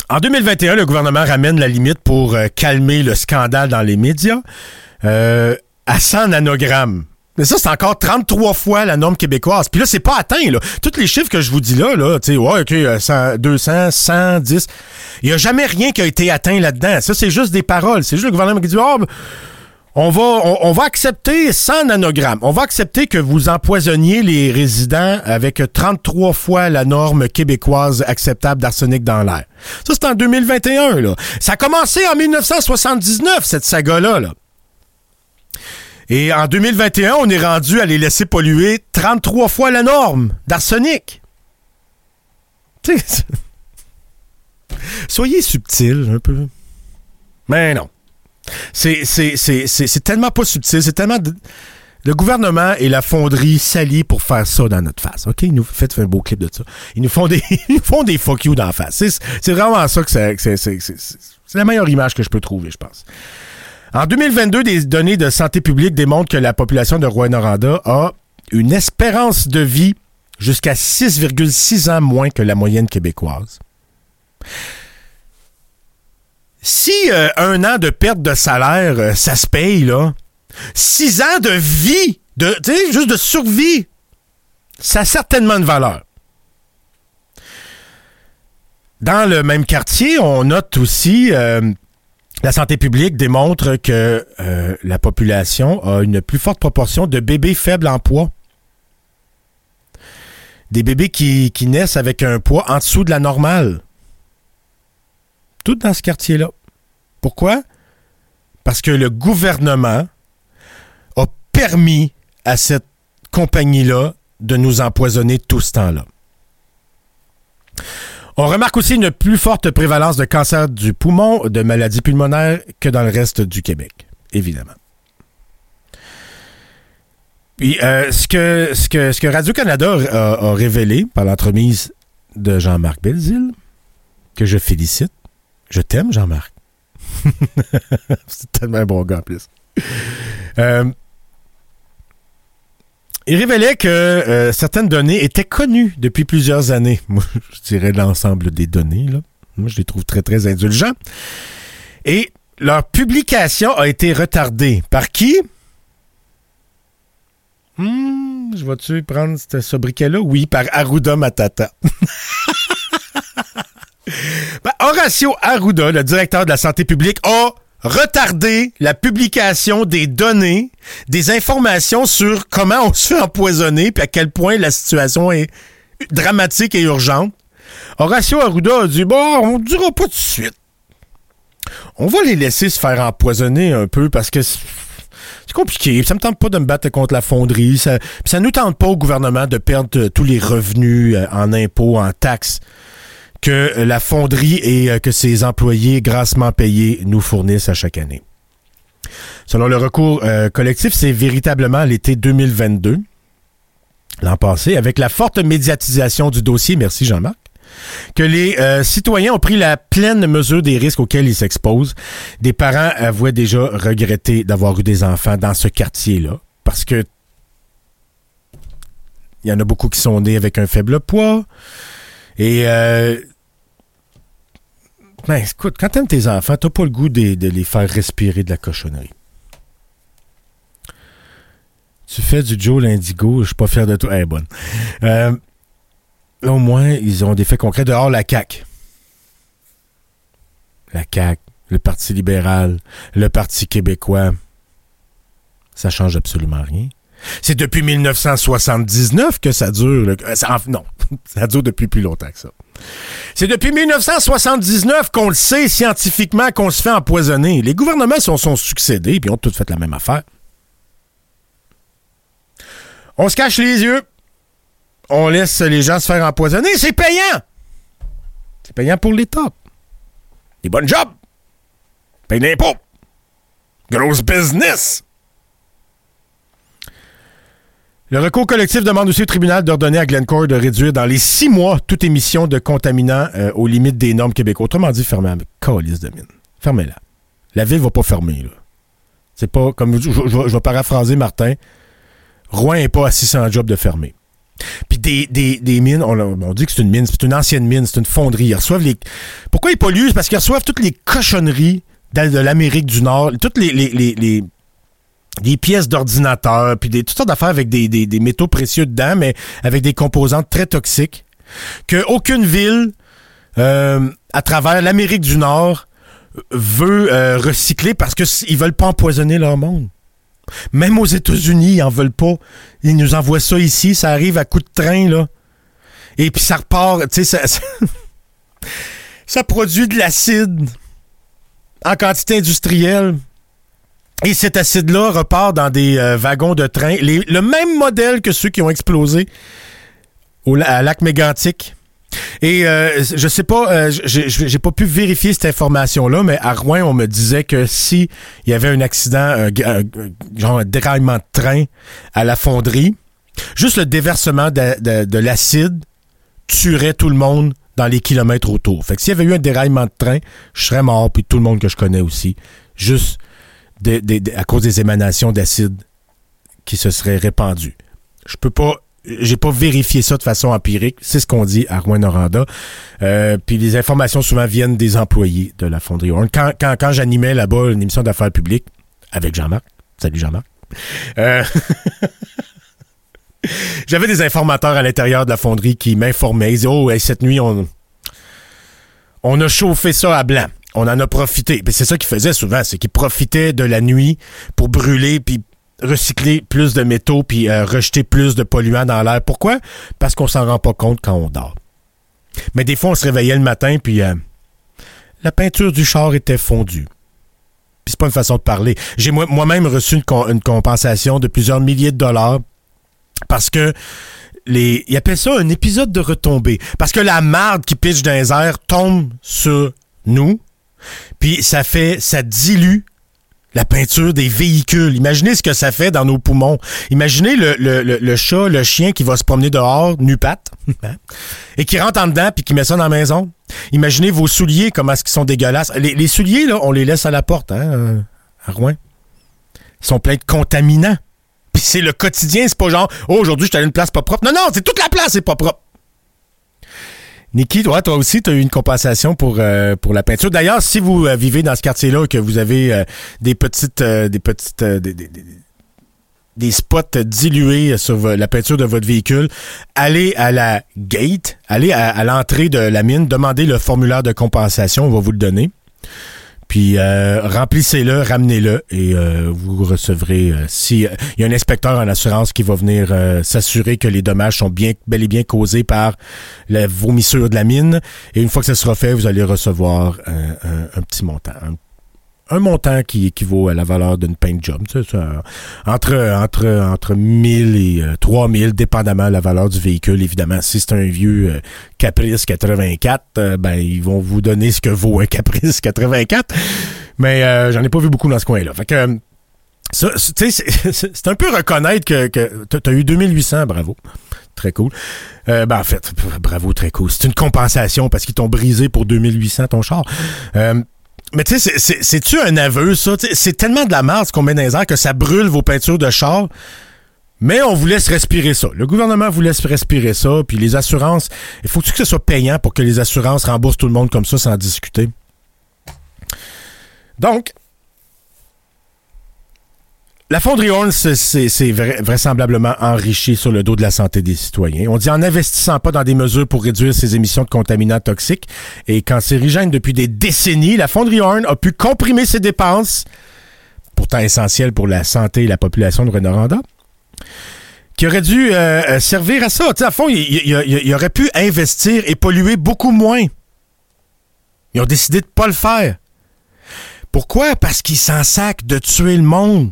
en 2021, le gouvernement ramène la limite pour euh, calmer le scandale dans les médias euh, à 100 nanogrammes. Mais ça, c'est encore 33 fois la norme québécoise. Puis là, c'est pas atteint, là. Tous les chiffres que je vous dis là, là, tu sais, ouais, OK, euh, 100, 200, 110, il n'y a jamais rien qui a été atteint là-dedans. Ça, c'est juste des paroles. C'est juste le gouvernement qui dit, oh, ben, on va, on, va accepter 100 nanogrammes. On va accepter que vous empoisonniez les résidents avec 33 fois la norme québécoise acceptable d'arsenic dans l'air. Ça, c'est en 2021, là. Ça a commencé en 1979, cette saga-là, là. Et en 2021, on est rendu à les laisser polluer 33 fois la norme d'arsenic. [laughs] Soyez subtil un peu. Mais non. C'est, tellement pas subtil, c'est tellement. Le gouvernement et la fonderie s'allient pour faire ça dans notre face. OK? Ils nous faites un beau clip de ça. Ils nous font des, [laughs] ils font des fuck you d'en face. C'est, vraiment ça que c'est- c'est la meilleure image que je peux trouver, je pense. En 2022, des données de santé publique démontrent que la population de Rouen-Noranda a une espérance de vie jusqu'à 6,6 ans moins que la moyenne québécoise. Si euh, un an de perte de salaire, euh, ça se paye, là, six ans de vie, de, juste de survie, ça a certainement une valeur. Dans le même quartier, on note aussi euh, la santé publique démontre que la population a une plus forte proportion de bébés faibles en poids. Des bébés qui, qui naissent avec un poids en dessous de la normale. Tout dans ce quartier-là. Pourquoi? Parce que le gouvernement a permis à cette compagnie-là de nous empoisonner tout ce temps-là. On remarque aussi une plus forte prévalence de cancer du poumon, de maladies pulmonaires que dans le reste du Québec, évidemment. Puis, euh, ce que, ce que, ce que Radio-Canada a, a révélé par l'entremise de Jean-Marc Belzile, que je félicite. Je t'aime, Jean-Marc. [laughs] C'est tellement un bon gars, en plus. Euh, il révélait que euh, certaines données étaient connues depuis plusieurs années. [laughs] Moi, je dirais l'ensemble des données. Moi, je les trouve très, très indulgents. Et leur publication a été retardée. Par qui? Hmm, je vais-tu prendre ce sobriquet-là? Oui, par Arruda Matata. [laughs] Ben, Horacio Arruda, le directeur de la santé publique, a retardé la publication des données, des informations sur comment on se fait empoisonner, puis à quel point la situation est dramatique et urgente. Horacio Arruda a dit, bon, on ne dira pas tout de suite. On va les laisser se faire empoisonner un peu parce que c'est compliqué. Ça me tente pas de me battre contre la fonderie. Ça, ça nous tente pas au gouvernement de perdre tous les revenus euh, en impôts, en taxes que la fonderie et euh, que ses employés grassement payés nous fournissent à chaque année. Selon le recours euh, collectif, c'est véritablement l'été 2022, l'an passé, avec la forte médiatisation du dossier, merci Jean-Marc, que les euh, citoyens ont pris la pleine mesure des risques auxquels ils s'exposent. Des parents avouaient déjà regretter d'avoir eu des enfants dans ce quartier-là, parce que il y en a beaucoup qui sont nés avec un faible poids. Et euh, ben, écoute, quand t'aimes tes enfants, t'as pas le goût de, les faire respirer de la cochonnerie. Tu fais du Joe l'Indigo, je suis pas fier de toi. Elle est bonne. Euh, au moins, ils ont des faits concrets dehors la CAQ. La CAQ, le Parti libéral, le Parti québécois. Ça change absolument rien. C'est depuis 1979 que ça dure. non, [laughs] ça dure depuis plus longtemps que ça. C'est depuis 1979 qu'on le sait scientifiquement qu'on se fait empoisonner. Les gouvernements se sont, succédés puis ont tous fait la même affaire. On se cache les yeux. On laisse les gens se faire empoisonner. C'est payant. C'est payant pour l'État. Des bonnes jobs. Paye l'impôt. Grosse business. Le recours collectif demande aussi au tribunal d'ordonner à Glencore de réduire dans les six mois toute émission de contaminants euh, aux limites des normes québécoises. Autrement dit, fermez la calice de mine. Fermez-la. La ville va pas fermer, là. C'est pas, comme je, vais paraphraser Martin, Rouen n'est pas à 600 jobs de fermer. Puis des, des, des mines, on, dit que c'est une mine, c'est une ancienne mine, c'est une fonderie. Ils reçoivent les. Pourquoi ils polluent? Parce qu'ils reçoivent toutes les cochonneries de, l'Amérique du Nord, toutes les, les, les- des pièces d'ordinateur, puis des, toutes sortes d'affaires avec des, métaux précieux dedans, mais avec des composantes très toxiques, que aucune ville euh, à travers l'Amérique du Nord veut euh, recycler parce qu'ils veulent pas empoisonner leur monde. Même aux États-Unis, ils en veulent pas. Ils nous envoient ça ici, ça arrive à coup de train, là. Et puis ça repart, tu sais, ça, [laughs] ça produit de l'acide en quantité industrielle. Et cet acide-là repart dans des euh, wagons de train. Le même modèle que ceux qui ont explosé à lac mégantic. Et euh, je sais pas, euh, j'ai pas pu vérifier cette information-là, mais à Rouen, on me disait que si il y avait un accident, un, genre un déraillement de train à la fonderie, juste le déversement de l'acide tuerait tout le monde dans les kilomètres autour. Fait que s'il y avait eu un déraillement de train, je serais mort, puis tout le monde que je connais aussi, juste à cause des émanations d'acide qui se seraient répandues. Je peux pas j'ai pas vérifié ça de façon empirique. C'est ce qu'on dit à Rouen-Noranda. Euh, puis les informations souvent viennent des employés de la fonderie. Quand, j'animais là-bas une émission d'affaires publiques avec Jean-Marc, salut Jean-Marc, euh, [laughs] j'avais des informateurs à l'intérieur de la fonderie qui m'informaient. Ils disaient, oh, cette nuit, on, on a chauffé ça à blanc. On en a profité. C'est ça qu'ils faisaient souvent, c'est qu'ils profitaient de la nuit pour brûler puis recycler plus de métaux puis euh, rejeter plus de polluants dans l'air. Pourquoi? Parce qu'on s'en rend pas compte quand on dort. Mais des fois, on se réveillait le matin puis euh, la peinture du char était fondue. Puis c'est pas une façon de parler. J'ai moi- moi-même reçu une compensation de plusieurs milliers de dollars parce que les, ils appellent ça un épisode de retombée. Parce que la marde qui pitche dans les airs tombe sur nous, puis ça fait, ça dilue la peinture des véhicules. Imaginez ce que ça fait dans nos poumons. Imaginez le, le, le, chat, le chien qui va se promener dehors, nu patte, [laughs] hein, et qui rentre en dedans puis qui met ça dans la maison. Imaginez vos souliers, comment est-ce qu'ils sont dégueulasses. Les, les souliers, là, on les laisse à la porte, hein, euh, à Rouen. Ils sont pleins de contaminants. Puis c'est le quotidien, c'est pas genre, oh, aujourd'hui, je suis allé une place pas propre. Non, non, c'est toute la place, c'est pas propre. Niki, toi, toi aussi, tu as eu une compensation pour, euh, pour la peinture. D'ailleurs, si vous euh, vivez dans ce quartier-là que vous avez euh, des petites des petites des, des- spots dilués sur la peinture de votre véhicule, allez à la gate, allez à l'entrée de la mine, demandez le formulaire de compensation, on va vous le donner. Puis euh, remplissez-le, ramenez-le et euh, vous recevrez. euh, si il y a un inspecteur en assurance qui va venir s'assurer que les dommages sont bien bel et bien causés par la vomissure de la mine. Et une fois que ça sera fait, vous allez recevoir un, petit montant. Un montant qui équivaut à la valeur d'une paint job. tu sais, entre, entre, entre 1000 et euh, 3000, dépendamment de la valeur du véhicule, évidemment. Si c'est un vieux euh, Caprice 84, euh, ben, ils vont vous donner ce que vaut un Caprice 84. Mais euh, j'en ai pas vu beaucoup dans ce coin-là. Fait que, [laughs] c'est- un peu reconnaître que, que tu as eu 2800, bravo. Très cool. Euh, ben, en fait, bravo, très cool. C'est une compensation parce qu'ils t'ont brisé pour 2800 ton char. Mais tu sais, c'est- c'est- c'est-tu un aveu, ça? C'est tellement de la merde qu'on met dans les airs que ça brûle vos peintures de char. Mais on vous laisse respirer ça. Le gouvernement vous laisse respirer ça. Puis les assurances, il faut que ce soit payant pour que les assurances remboursent tout le monde comme ça sans discuter? Donc, la fonderie Horn vra- vraisemblablement enrichie sur le dos de la santé des citoyens. On dit en n'investissant pas dans des mesures pour réduire ses émissions de contaminants toxiques et cancérigènes depuis des décennies, la fonderie Horn a pu comprimer ses dépenses, pourtant essentielles pour la santé et la population de Renoranda, qui aurait dû euh, euh, servir à ça. Tu sais, à fond, il, aurait pu investir et polluer beaucoup moins. Ils ont décidé de pas le faire. Pourquoi? Parce qu'ils s'en sacent de tuer le monde.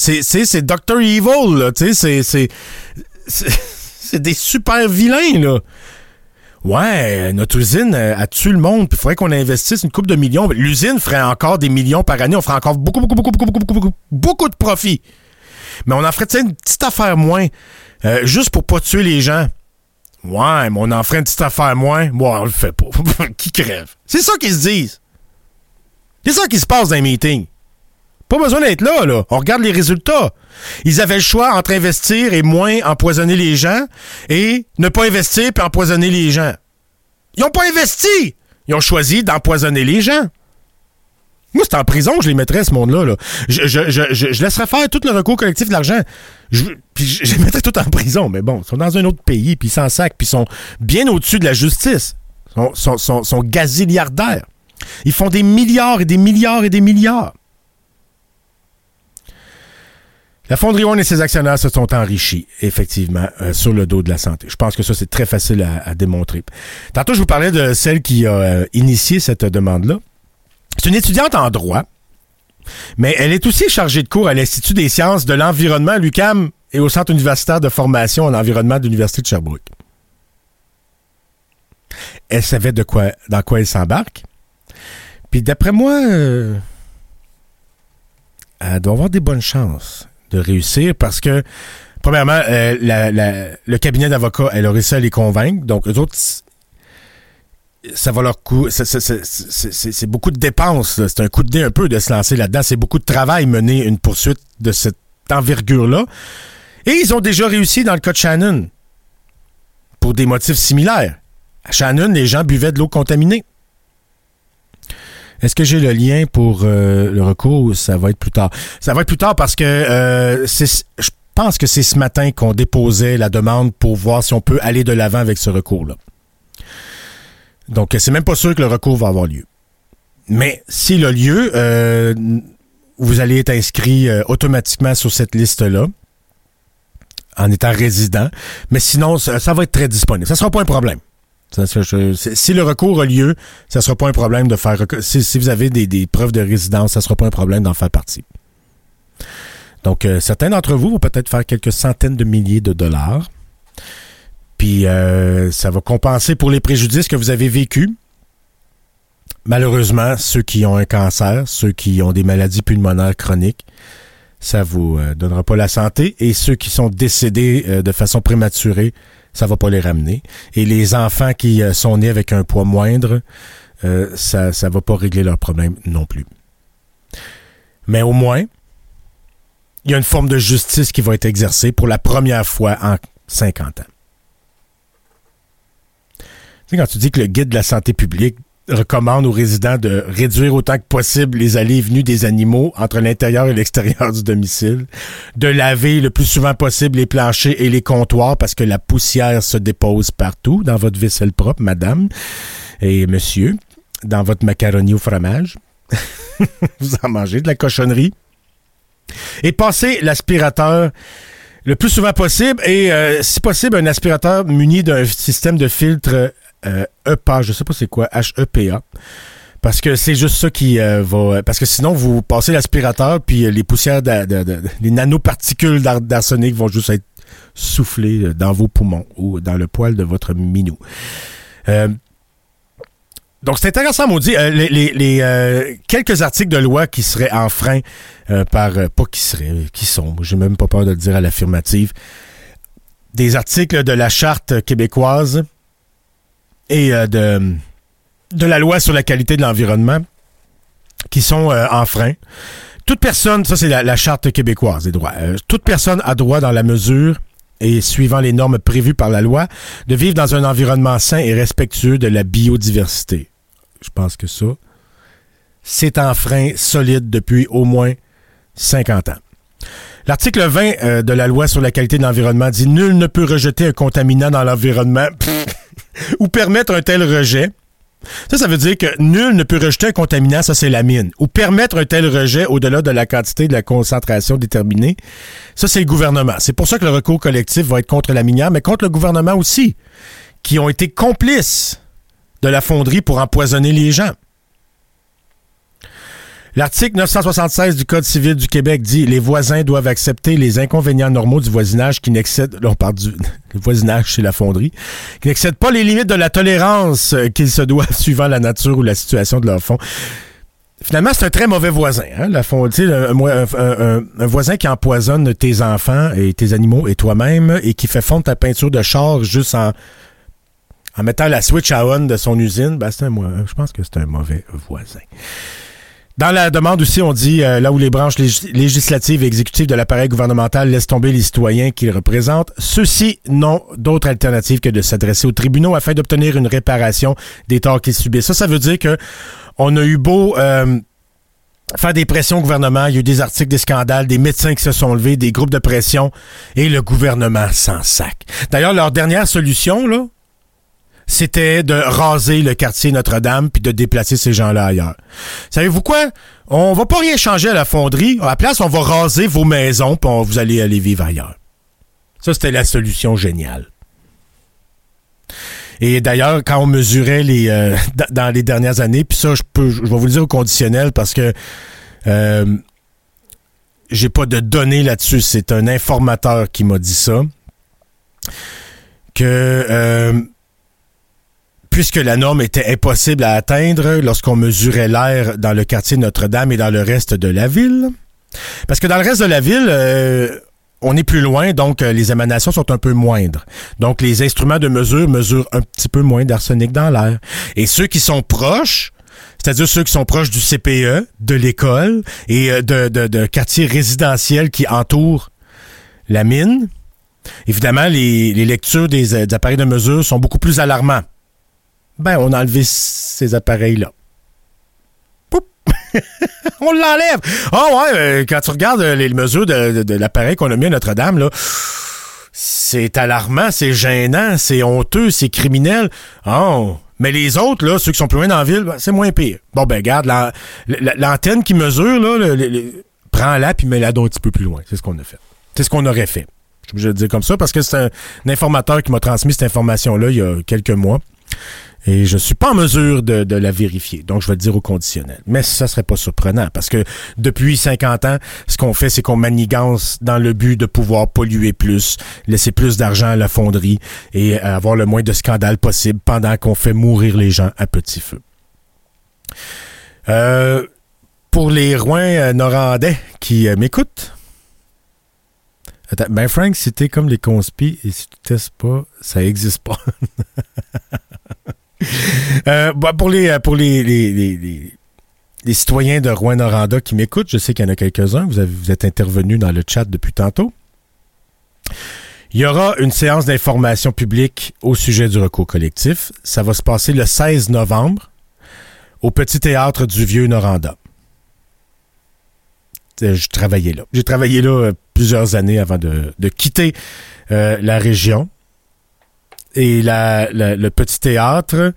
C'est, c'est, c'est Dr. Evil, là. Tu sais, c'est, [laughs] c'est, des super vilains, là. Ouais, notre usine euh, a tué le monde, puis il faudrait qu'on investisse une coupe de millions. L'usine ferait encore des millions par année, on ferait encore beaucoup, beaucoup, beaucoup, beaucoup, beaucoup, beaucoup, beaucoup, beaucoup de profit. Mais on en ferait une petite affaire moins, euh, juste pour pas tuer les gens. Ouais, mais on en ferait une petite affaire moins. Moi, on le fait pas. [laughs] qui crève? C'est ça qu'ils se disent. C'est ça qui se passe dans les meetings. Pas besoin d'être là, là. On regarde les résultats. Ils avaient le choix entre investir et moins empoisonner les gens et ne pas investir puis empoisonner les gens. Ils n'ont pas investi. Ils ont choisi d'empoisonner les gens. Moi, c'est en prison que je les mettrais, ce monde-là. Là. Je, je, je, je, laisserais faire tout le recours collectif de l'argent. Puis je, les mettrais tout en prison. Mais bon, ils sont dans un autre pays, puis ils s'en sac, puis ils sont bien au-dessus de la justice. Ils sont, sont, sont gazilliardaires. Ils font des milliards et des milliards et des milliards. La Fonderie One et ses actionnaires se sont enrichis, effectivement, euh, sur le dos de la santé. Je pense que ça, c'est très facile à, démontrer. Tantôt, je vous parlais de celle qui a euh, initié cette demande-là. C'est une étudiante en droit, mais elle est aussi chargée de cours à l'Institut des sciences de l'environnement l'UCAM et au Centre universitaire de formation en environnement de l'Université de Sherbrooke. Elle savait dans quoi elle s'embarque. Puis d'après moi, euh, elle doit avoir des bonnes chances de réussir parce que, premièrement, euh, le cabinet d'avocats, elle a réussi à les convaincre. Donc, eux autres, ça va leur coûter. C'est beaucoup de dépenses. C'est un coup de dé un peu de se lancer là-dedans. C'est beaucoup de travail mener une poursuite de cette envergure-là. Et ils ont déjà réussi dans le cas de Shannon pour des motifs similaires. À Shannon, les gens buvaient de l'eau contaminée. Est-ce que j'ai le lien pour euh, le recours ça va être plus tard? Ça va être plus tard parce que euh, je pense que c'est ce matin qu'on déposait la demande pour voir si on peut aller de l'avant avec ce recours-là. Donc, c'est même pas sûr que le recours va avoir lieu. Mais s'il a lieu, euh, vous allez être inscrit automatiquement sur cette liste-là en étant résident. Mais sinon, ça, ça, va être très disponible. Ça sera pas un problème si le recours a lieu, ça sera pas un problème de faire. Si, vous avez des, preuves de résidence, ça sera pas un problème d'en faire partie. Donc, euh, certains d'entre vous vont peut-être faire quelques centaines de milliers de dollars. Puis, euh, ça va compenser pour les préjudices que vous avez vécus. Malheureusement, ceux qui ont un cancer, ceux qui ont des maladies pulmonaires chroniques, ça vous euh, donnera pas la santé. Et ceux qui sont décédés de façon prématurée, ça va pas les ramener. Et les enfants qui euh, sont nés avec un poids moindre, euh, ça ne va pas régler leurs problèmes non plus. Mais au moins, il y a une forme de justice qui va être exercée pour la première fois en 50 ans. Tu sais, quand tu dis que le guide de la santé publique recommande aux résidents de réduire autant que possible les allées et venues des animaux entre l'intérieur et l'extérieur [laughs] du domicile, de laver le plus souvent possible les planchers et les comptoirs parce que la poussière se dépose partout dans votre vaisselle propre, madame et monsieur, dans votre macaroni au fromage. [laughs] Vous en mangez de la cochonnerie. Et passer l'aspirateur le plus souvent possible et, euh, si possible, un aspirateur muni d'un système de filtre euh, EPA, je sais pas c'est quoi, H-E-P-A. Parce que c'est juste ça qui euh, va. Parce que sinon, vous passez l'aspirateur, puis euh, les poussières, les nanoparticules d'arsenic vont juste être soufflées dans vos poumons ou dans le poil de votre minou. donc, c'est intéressant, maudit. les, les, quelques articles de loi qui seraient enfreints par. pas qui seraient, qui sont. J'ai même pas peur de le dire à l'affirmative. Des articles de la Charte québécoise et euh, de, de la loi sur la qualité de l'environnement qui sont euh, en frein. Toute personne, ça c'est la, charte québécoise des droits, euh, toute personne a droit dans la mesure et suivant les normes prévues par la loi, de vivre dans un environnement sain et respectueux de la biodiversité. Je pense que ça, c'est en frein solide depuis au moins 50 ans. L'article 20 de la loi sur la qualité de l'environnement dit Nul ne peut rejeter un contaminant dans l'environnement. [laughs] ou permettre un tel rejet. Ça, ça veut dire que nul ne peut rejeter un contaminant, ça c'est la mine. Ou permettre un tel rejet au-delà de la quantité de la concentration déterminée, ça c'est le gouvernement. C'est pour ça que le recours collectif va être contre la minière, mais contre le gouvernement aussi, qui ont été complices de la fonderie pour empoisonner les gens. L'article 976 du Code civil du Québec dit les voisins doivent accepter les inconvénients normaux du voisinage qui n'excèdent, on parle du [laughs] voisinage chez la fonderie, qui n'excèdent pas les limites de la tolérance euh, qu'ils se doivent [laughs] suivant la nature ou la situation de leur fond. Finalement, c'est un très mauvais voisin. Hein? La fond, tu sais, un, voisin qui empoisonne tes enfants et tes animaux et toi-même et qui fait fondre ta peinture de char juste en, en mettant la switch à on de son usine, ben c'est un, je pense que c'est un mauvais voisin. Dans la demande aussi, on dit euh, là où les branches légis- législatives et exécutives de l'appareil gouvernemental laissent tomber les citoyens qu'ils représentent, ceux-ci n'ont d'autre alternative que de s'adresser aux tribunaux afin d'obtenir une réparation des torts qu'ils subissent. Ça, ça veut dire que on a eu beau euh, faire des pressions au gouvernement, il y a eu des articles, des scandales, des médecins qui se sont levés, des groupes de pression, et le gouvernement s'en sac. D'ailleurs, leur dernière solution, là, c'était de raser le quartier Notre-Dame puis de déplacer ces gens-là ailleurs. Savez-vous quoi? On va pas rien changer à la fonderie. À la place, on va raser vos maisons puis vous allez aller vivre ailleurs. Ça, c'était la solution géniale. Et d'ailleurs, quand on mesurait les euh, [laughs] dans les dernières années, puis ça, je peux, je vais vous le dire au conditionnel parce que euh, j'ai pas de données là-dessus. C'est un informateur qui m'a dit ça. Que euh, puisque la norme était impossible à atteindre lorsqu'on mesurait l'air dans le quartier Notre-Dame et dans le reste de la ville. Parce que dans le reste de la ville, euh, on est plus loin, donc euh, les émanations sont un peu moindres. Donc les instruments de mesure mesurent un petit peu moins d'arsenic dans l'air. Et ceux qui sont proches, c'est-à-dire ceux qui sont proches du CPE, de l'école et euh, de, de, quartiers résidentiels qui entourent la mine, évidemment, les, lectures des, des appareils de mesure sont beaucoup plus alarmants. Ben, on a enlevé ces appareils-là. [laughs] On l'enlève. Ah ouais, euh, quand tu regardes euh, les mesures de, de- l'appareil qu'on a mis à Notre-Dame, là, c'est alarmant, c'est gênant, c'est honteux, c'est criminel. Oh. Mais les autres, là, ceux qui sont plus loin dans la ville, ben, c'est moins pire. Bon, ben, regarde, la- la- l'antenne qui mesure, là, prends-la puis mets-la un petit peu plus loin. C'est ce qu'on a fait. C'est ce qu'on aurait fait. Je suis obligé de dire comme ça parce que c'est un informateur qui m'a transmis cette information-là il y a quelques mois. Et je suis pas en mesure de, la vérifier. Donc, je vais le dire au conditionnel. Mais ça serait pas surprenant parce que depuis 50 ans, ce qu'on fait, c'est qu'on manigance dans le but de pouvoir polluer plus, laisser plus d'argent à la fonderie et avoir le moins de scandales possible pendant qu'on fait mourir les gens à petit feu. Euh, pour les Rouen euh, Norandais qui euh, m'écoutent, ben Frank, si t'es comme les conspis et si tu testes pas, ça existe pas. [laughs] Euh, bah, pour les pour les, citoyens de Rouen-Noranda qui m'écoutent, je sais qu'il y en a quelques-uns, vous, êtes intervenus dans le chat depuis tantôt. Il y aura une séance d'information publique au sujet du recours collectif. Ça va se passer le 16 novembre au Petit Théâtre du Vieux Noranda. Euh, Je travaillais là. J'ai travaillé là euh, plusieurs années avant de, quitter euh, la région. Et la, le Petit Théâtre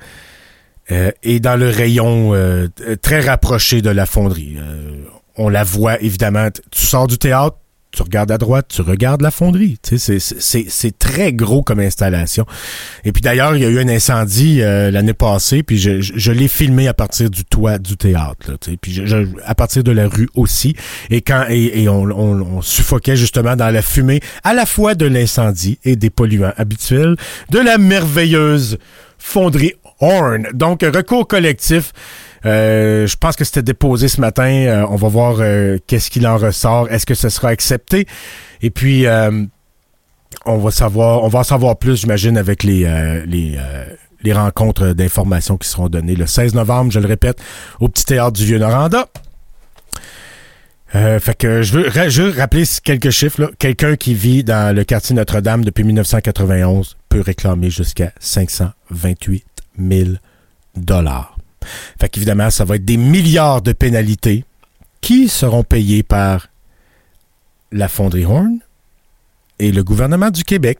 euh, est dans le rayon euh, très rapproché de la fonderie. Euh, on la voit évidemment. Tu sors du théâtre, tu regardes à droite, tu regardes la fonderie. Tu sais, c'est- très gros comme installation. Et puis d'ailleurs, il y a eu un incendie euh, l'année passée, puis je, je, je l'ai filmé à partir du toit du théâtre. Là, tu sais. puis je- à partir de la rue aussi. Et quand et, et on, on, on suffoquait justement dans la fumée à la fois de l'incendie et des polluants habituels de la merveilleuse fonderie Horn. Donc, recours collectif. Euh, je pense que c'était déposé ce matin. Euh, on va voir euh, qu'est-ce qu'il en ressort. Est-ce que ce sera accepté? Et puis, euh, on va savoir, on va en savoir plus, j'imagine, avec les, euh, les, les rencontres d'information qui seront données le 16 novembre, je le répète, au Petit Théâtre du Vieux-Noranda. Euh, fait que je veux, je rappeler quelques chiffres. Quelqu'un qui vit dans le quartier Notre-Dame depuis 1991 peut réclamer jusqu'à 528 000 dollars. Fait qu'évidemment, ça va être des milliards de pénalités qui seront payées par la fonderie Horn et le gouvernement du Québec,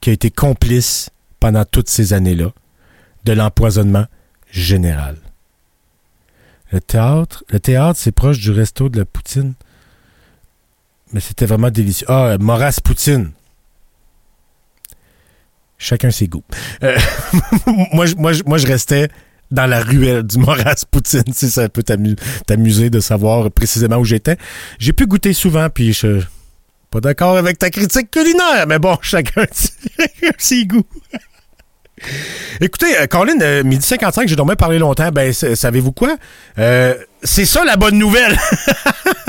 qui a été complice pendant toutes ces années-là de l'empoisonnement général. Le théâtre, c'est proche du resto de la poutine. Mais c'était vraiment délicieux. Ah, Moras Poutine. Chacun ses goûts. Euh, [laughs] moi, je restais dans la ruelle du Moras Poutine, si ça peut t'amu- t'amuser de savoir précisément où j'étais. J'ai pu goûter souvent, puis je suis pas d'accord avec ta critique culinaire, mais bon, [laughs] chacun ses goûts. Écoutez, euh, Colin, euh, midi 55, j'ai dormi parler longtemps. Ben, savez-vous quoi? Euh, c'est ça la bonne nouvelle.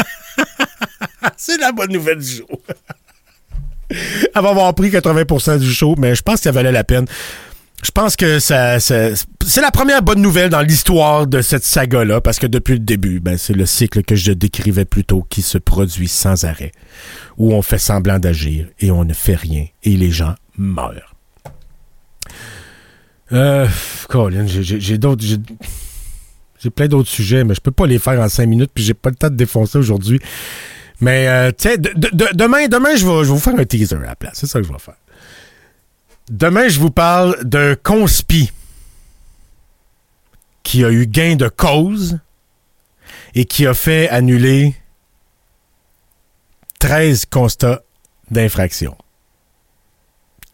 [laughs] c'est la bonne nouvelle du jour. [laughs] Elle va avoir pris 80% du show, mais je pense que ça valait la peine. Je pense que ça, ça- c'est la première bonne nouvelle dans l'histoire de cette saga-là, parce que depuis le début, ben, c'est le cycle que je décrivais plus tôt qui se produit sans arrêt, où on fait semblant d'agir et on ne fait rien, et les gens meurent. Euh, Colin, j'ai- d'autres... j'ai- plein d'autres sujets, mais je peux pas les faire en cinq minutes, puis j'ai pas le temps de défoncer aujourd'hui. Mais, euh, tu sais, de- de- de- demain, demain je, vais, je vais vous faire un teaser à la place. C'est ça que je vais faire. Demain, je vous parle d'un conspi qui a eu gain de cause et qui a fait annuler 13 constats d'infraction.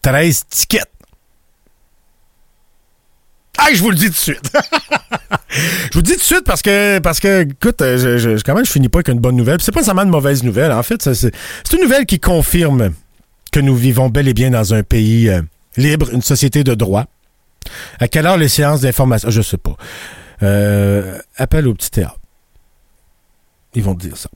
13 tickets. Ah, je vous le dis tout de suite. [laughs] je vous le dis tout de suite parce que, parce que écoute, euh, je, quand même, je finis pas avec une bonne nouvelle. C'est pas nécessairement une mauvaise nouvelle. En fait, c'est une nouvelle qui confirme que nous vivons bel et bien dans un pays euh, libre, une société de droit. À quelle heure les séances d'information? Je sais pas. Euh, appel au petit théâtre. Ils vont te dire ça.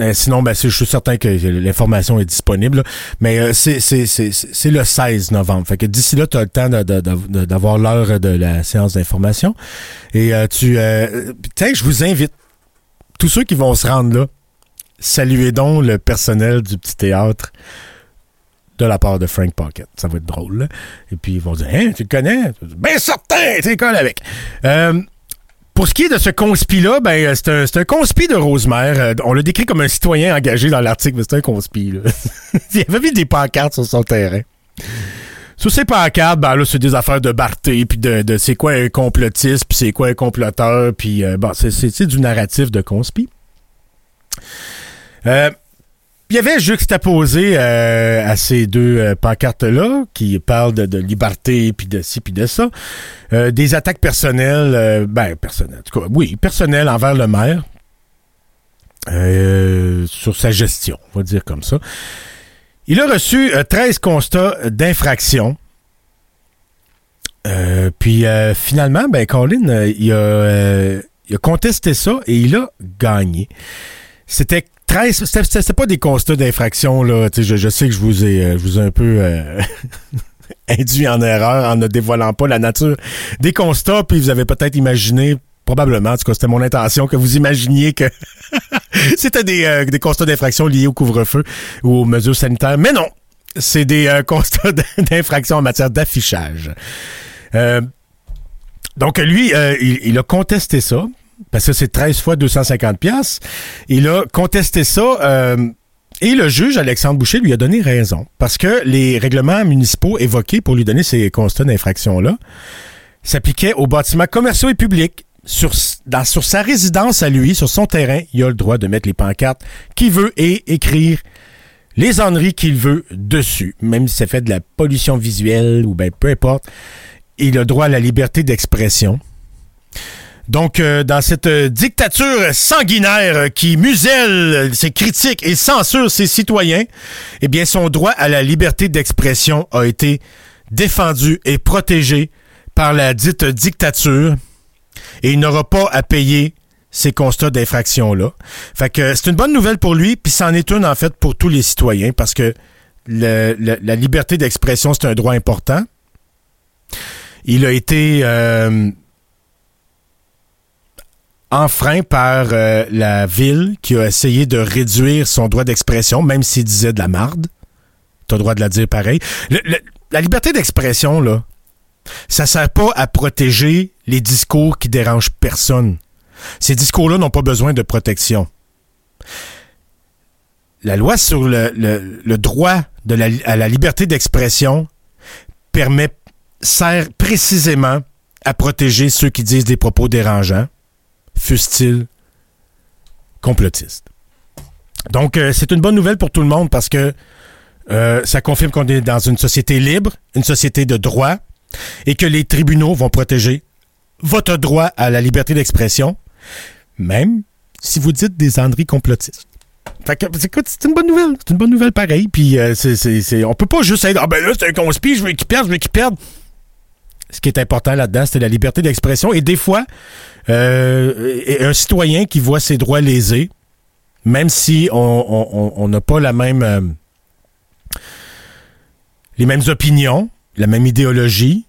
Euh, sinon, ben, je suis certain que l'information est disponible. Mais euh, c'est le 16 novembre. Fait que d'ici là, tu as le temps d'avoir l'heure de la séance d'information. Et tu... Tiens, je vous invite, tous ceux qui vont se rendre là, saluez donc le personnel du petit théâtre de la part de Frank Pocket. Ça va être drôle. là. Et puis ils vont dire, hein, tu le connais? Bien certain, tu colle avec. Euh, pour ce qui est de ce conspi-là, ben, euh, c'est un, un conspi de Rosemère. Euh, on l'a décrit comme un citoyen engagé dans l'article, mais c'est un conspi. Là. [laughs] Il avait des pancartes sur son terrain. Sur ces pancartes, ben là, c'est des affaires de Barthé, puis de, de c'est quoi un complotiste, puis c'est quoi un comploteur, puis bon, c'est, du narratif de conspi. Il y avait juxtaposé euh, à ces deux euh, pancartes-là, qui parlent de, liberté, puis de ci, puis de ça, euh, des attaques personnelles, ben, personnelles, en tout cas, oui, personnelles envers le maire, sur sa gestion, on va dire comme ça. Il a reçu euh, 13 constats d'infraction. Puis finalement, ben Colin, il, a, il a contesté ça et il a gagné. C'était 13, c'était- pas des constats d'infraction là. Je, je sais que je vous ai, euh, je vous ai un peu euh, [laughs] induit en erreur en ne dévoilant pas la nature des constats. Puis vous avez peut-être imaginé, probablement, en tout cas c'était mon intention, que vous imaginiez que [laughs] c'était des, euh, des constats d'infraction liés au couvre-feu ou aux mesures sanitaires. Mais non, c'est des euh, [laughs] constats d'infraction en matière d'affichage. Euh, donc lui, euh, il, il a contesté ça, parce que c'est 13 fois 250 pièces. Il a contesté ça euh, et le juge Alexandre Boucher lui a donné raison, parce que les règlements municipaux évoqués pour lui donner ces constats d'infraction-là s'appliquaient aux bâtiments commerciaux et publics. Sur, sa résidence à lui, sur son terrain, il a le droit de mettre les pancartes qu'il veut et écrire les enneries qu'il veut dessus, même si ça fait de la pollution visuelle ou ben peu importe. Il a droit à la liberté d'expression. Donc, euh, dans cette euh, dictature sanguinaire qui muselle ses critiques et censure ses citoyens, eh bien, son droit à la liberté d'expression a été défendu et protégé par la dite dictature et il n'aura pas à payer ces constats d'infraction-là. Fait que c'est une bonne nouvelle pour lui, puis c'en est une, en fait, pour tous les citoyens, parce que le- le- la liberté d'expression, c'est un droit important. Il a été euh, enfreint par euh, la ville qui a essayé de réduire son droit d'expression, même s'il disait de la marde. T'as le droit de la dire pareil. Le- le- la liberté d'expression, là, ça sert pas à protéger les discours qui dérangent personne. Ces discours-là n'ont pas besoin de protection. La loi sur le, le- le droit de la, à la liberté d'expression permet, sert précisément à protéger ceux qui disent des propos dérangeants, fussent-ils complotistes. Donc, euh, c'est une bonne nouvelle pour tout le monde parce que euh, ça confirme qu'on est dans une société libre, une société de droit, et que les tribunaux vont protéger votre droit à la liberté d'expression, même si vous dites des âneries complotistes. Fait que, écoute, c'est une bonne nouvelle. C'est une bonne nouvelle pareil. Puis, euh, c'est, c'est, on peut pas juste être, ah ben là, c'est un conspi, je veux qu'il perde, je veux qu'il perde. Ce qui est important là-dedans, c'est la liberté d'expression. Et des fois, euh, un citoyen qui voit ses droits lésés, même si on n'a pas la même, euh, les mêmes opinions, la même idéologie,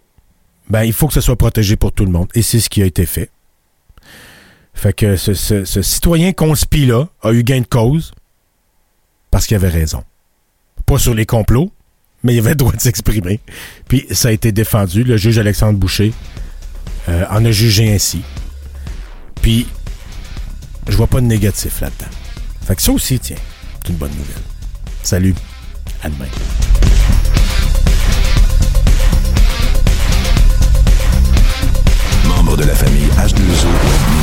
ben, il faut que ce soit protégé pour tout le monde. Et c'est ce qui a été fait. Fait que ce citoyen conspi-là a eu gain de cause parce qu'il avait raison. Pas sur les complots, mais il avait le droit de s'exprimer. Puis ça a été défendu. Le juge Alexandre Boucher euh, en a jugé ainsi. Puis je vois pas de négatif là-dedans. Fait que ça aussi, tiens, c'est une bonne nouvelle. Salut. À demain. Membre de la famille H2O Média.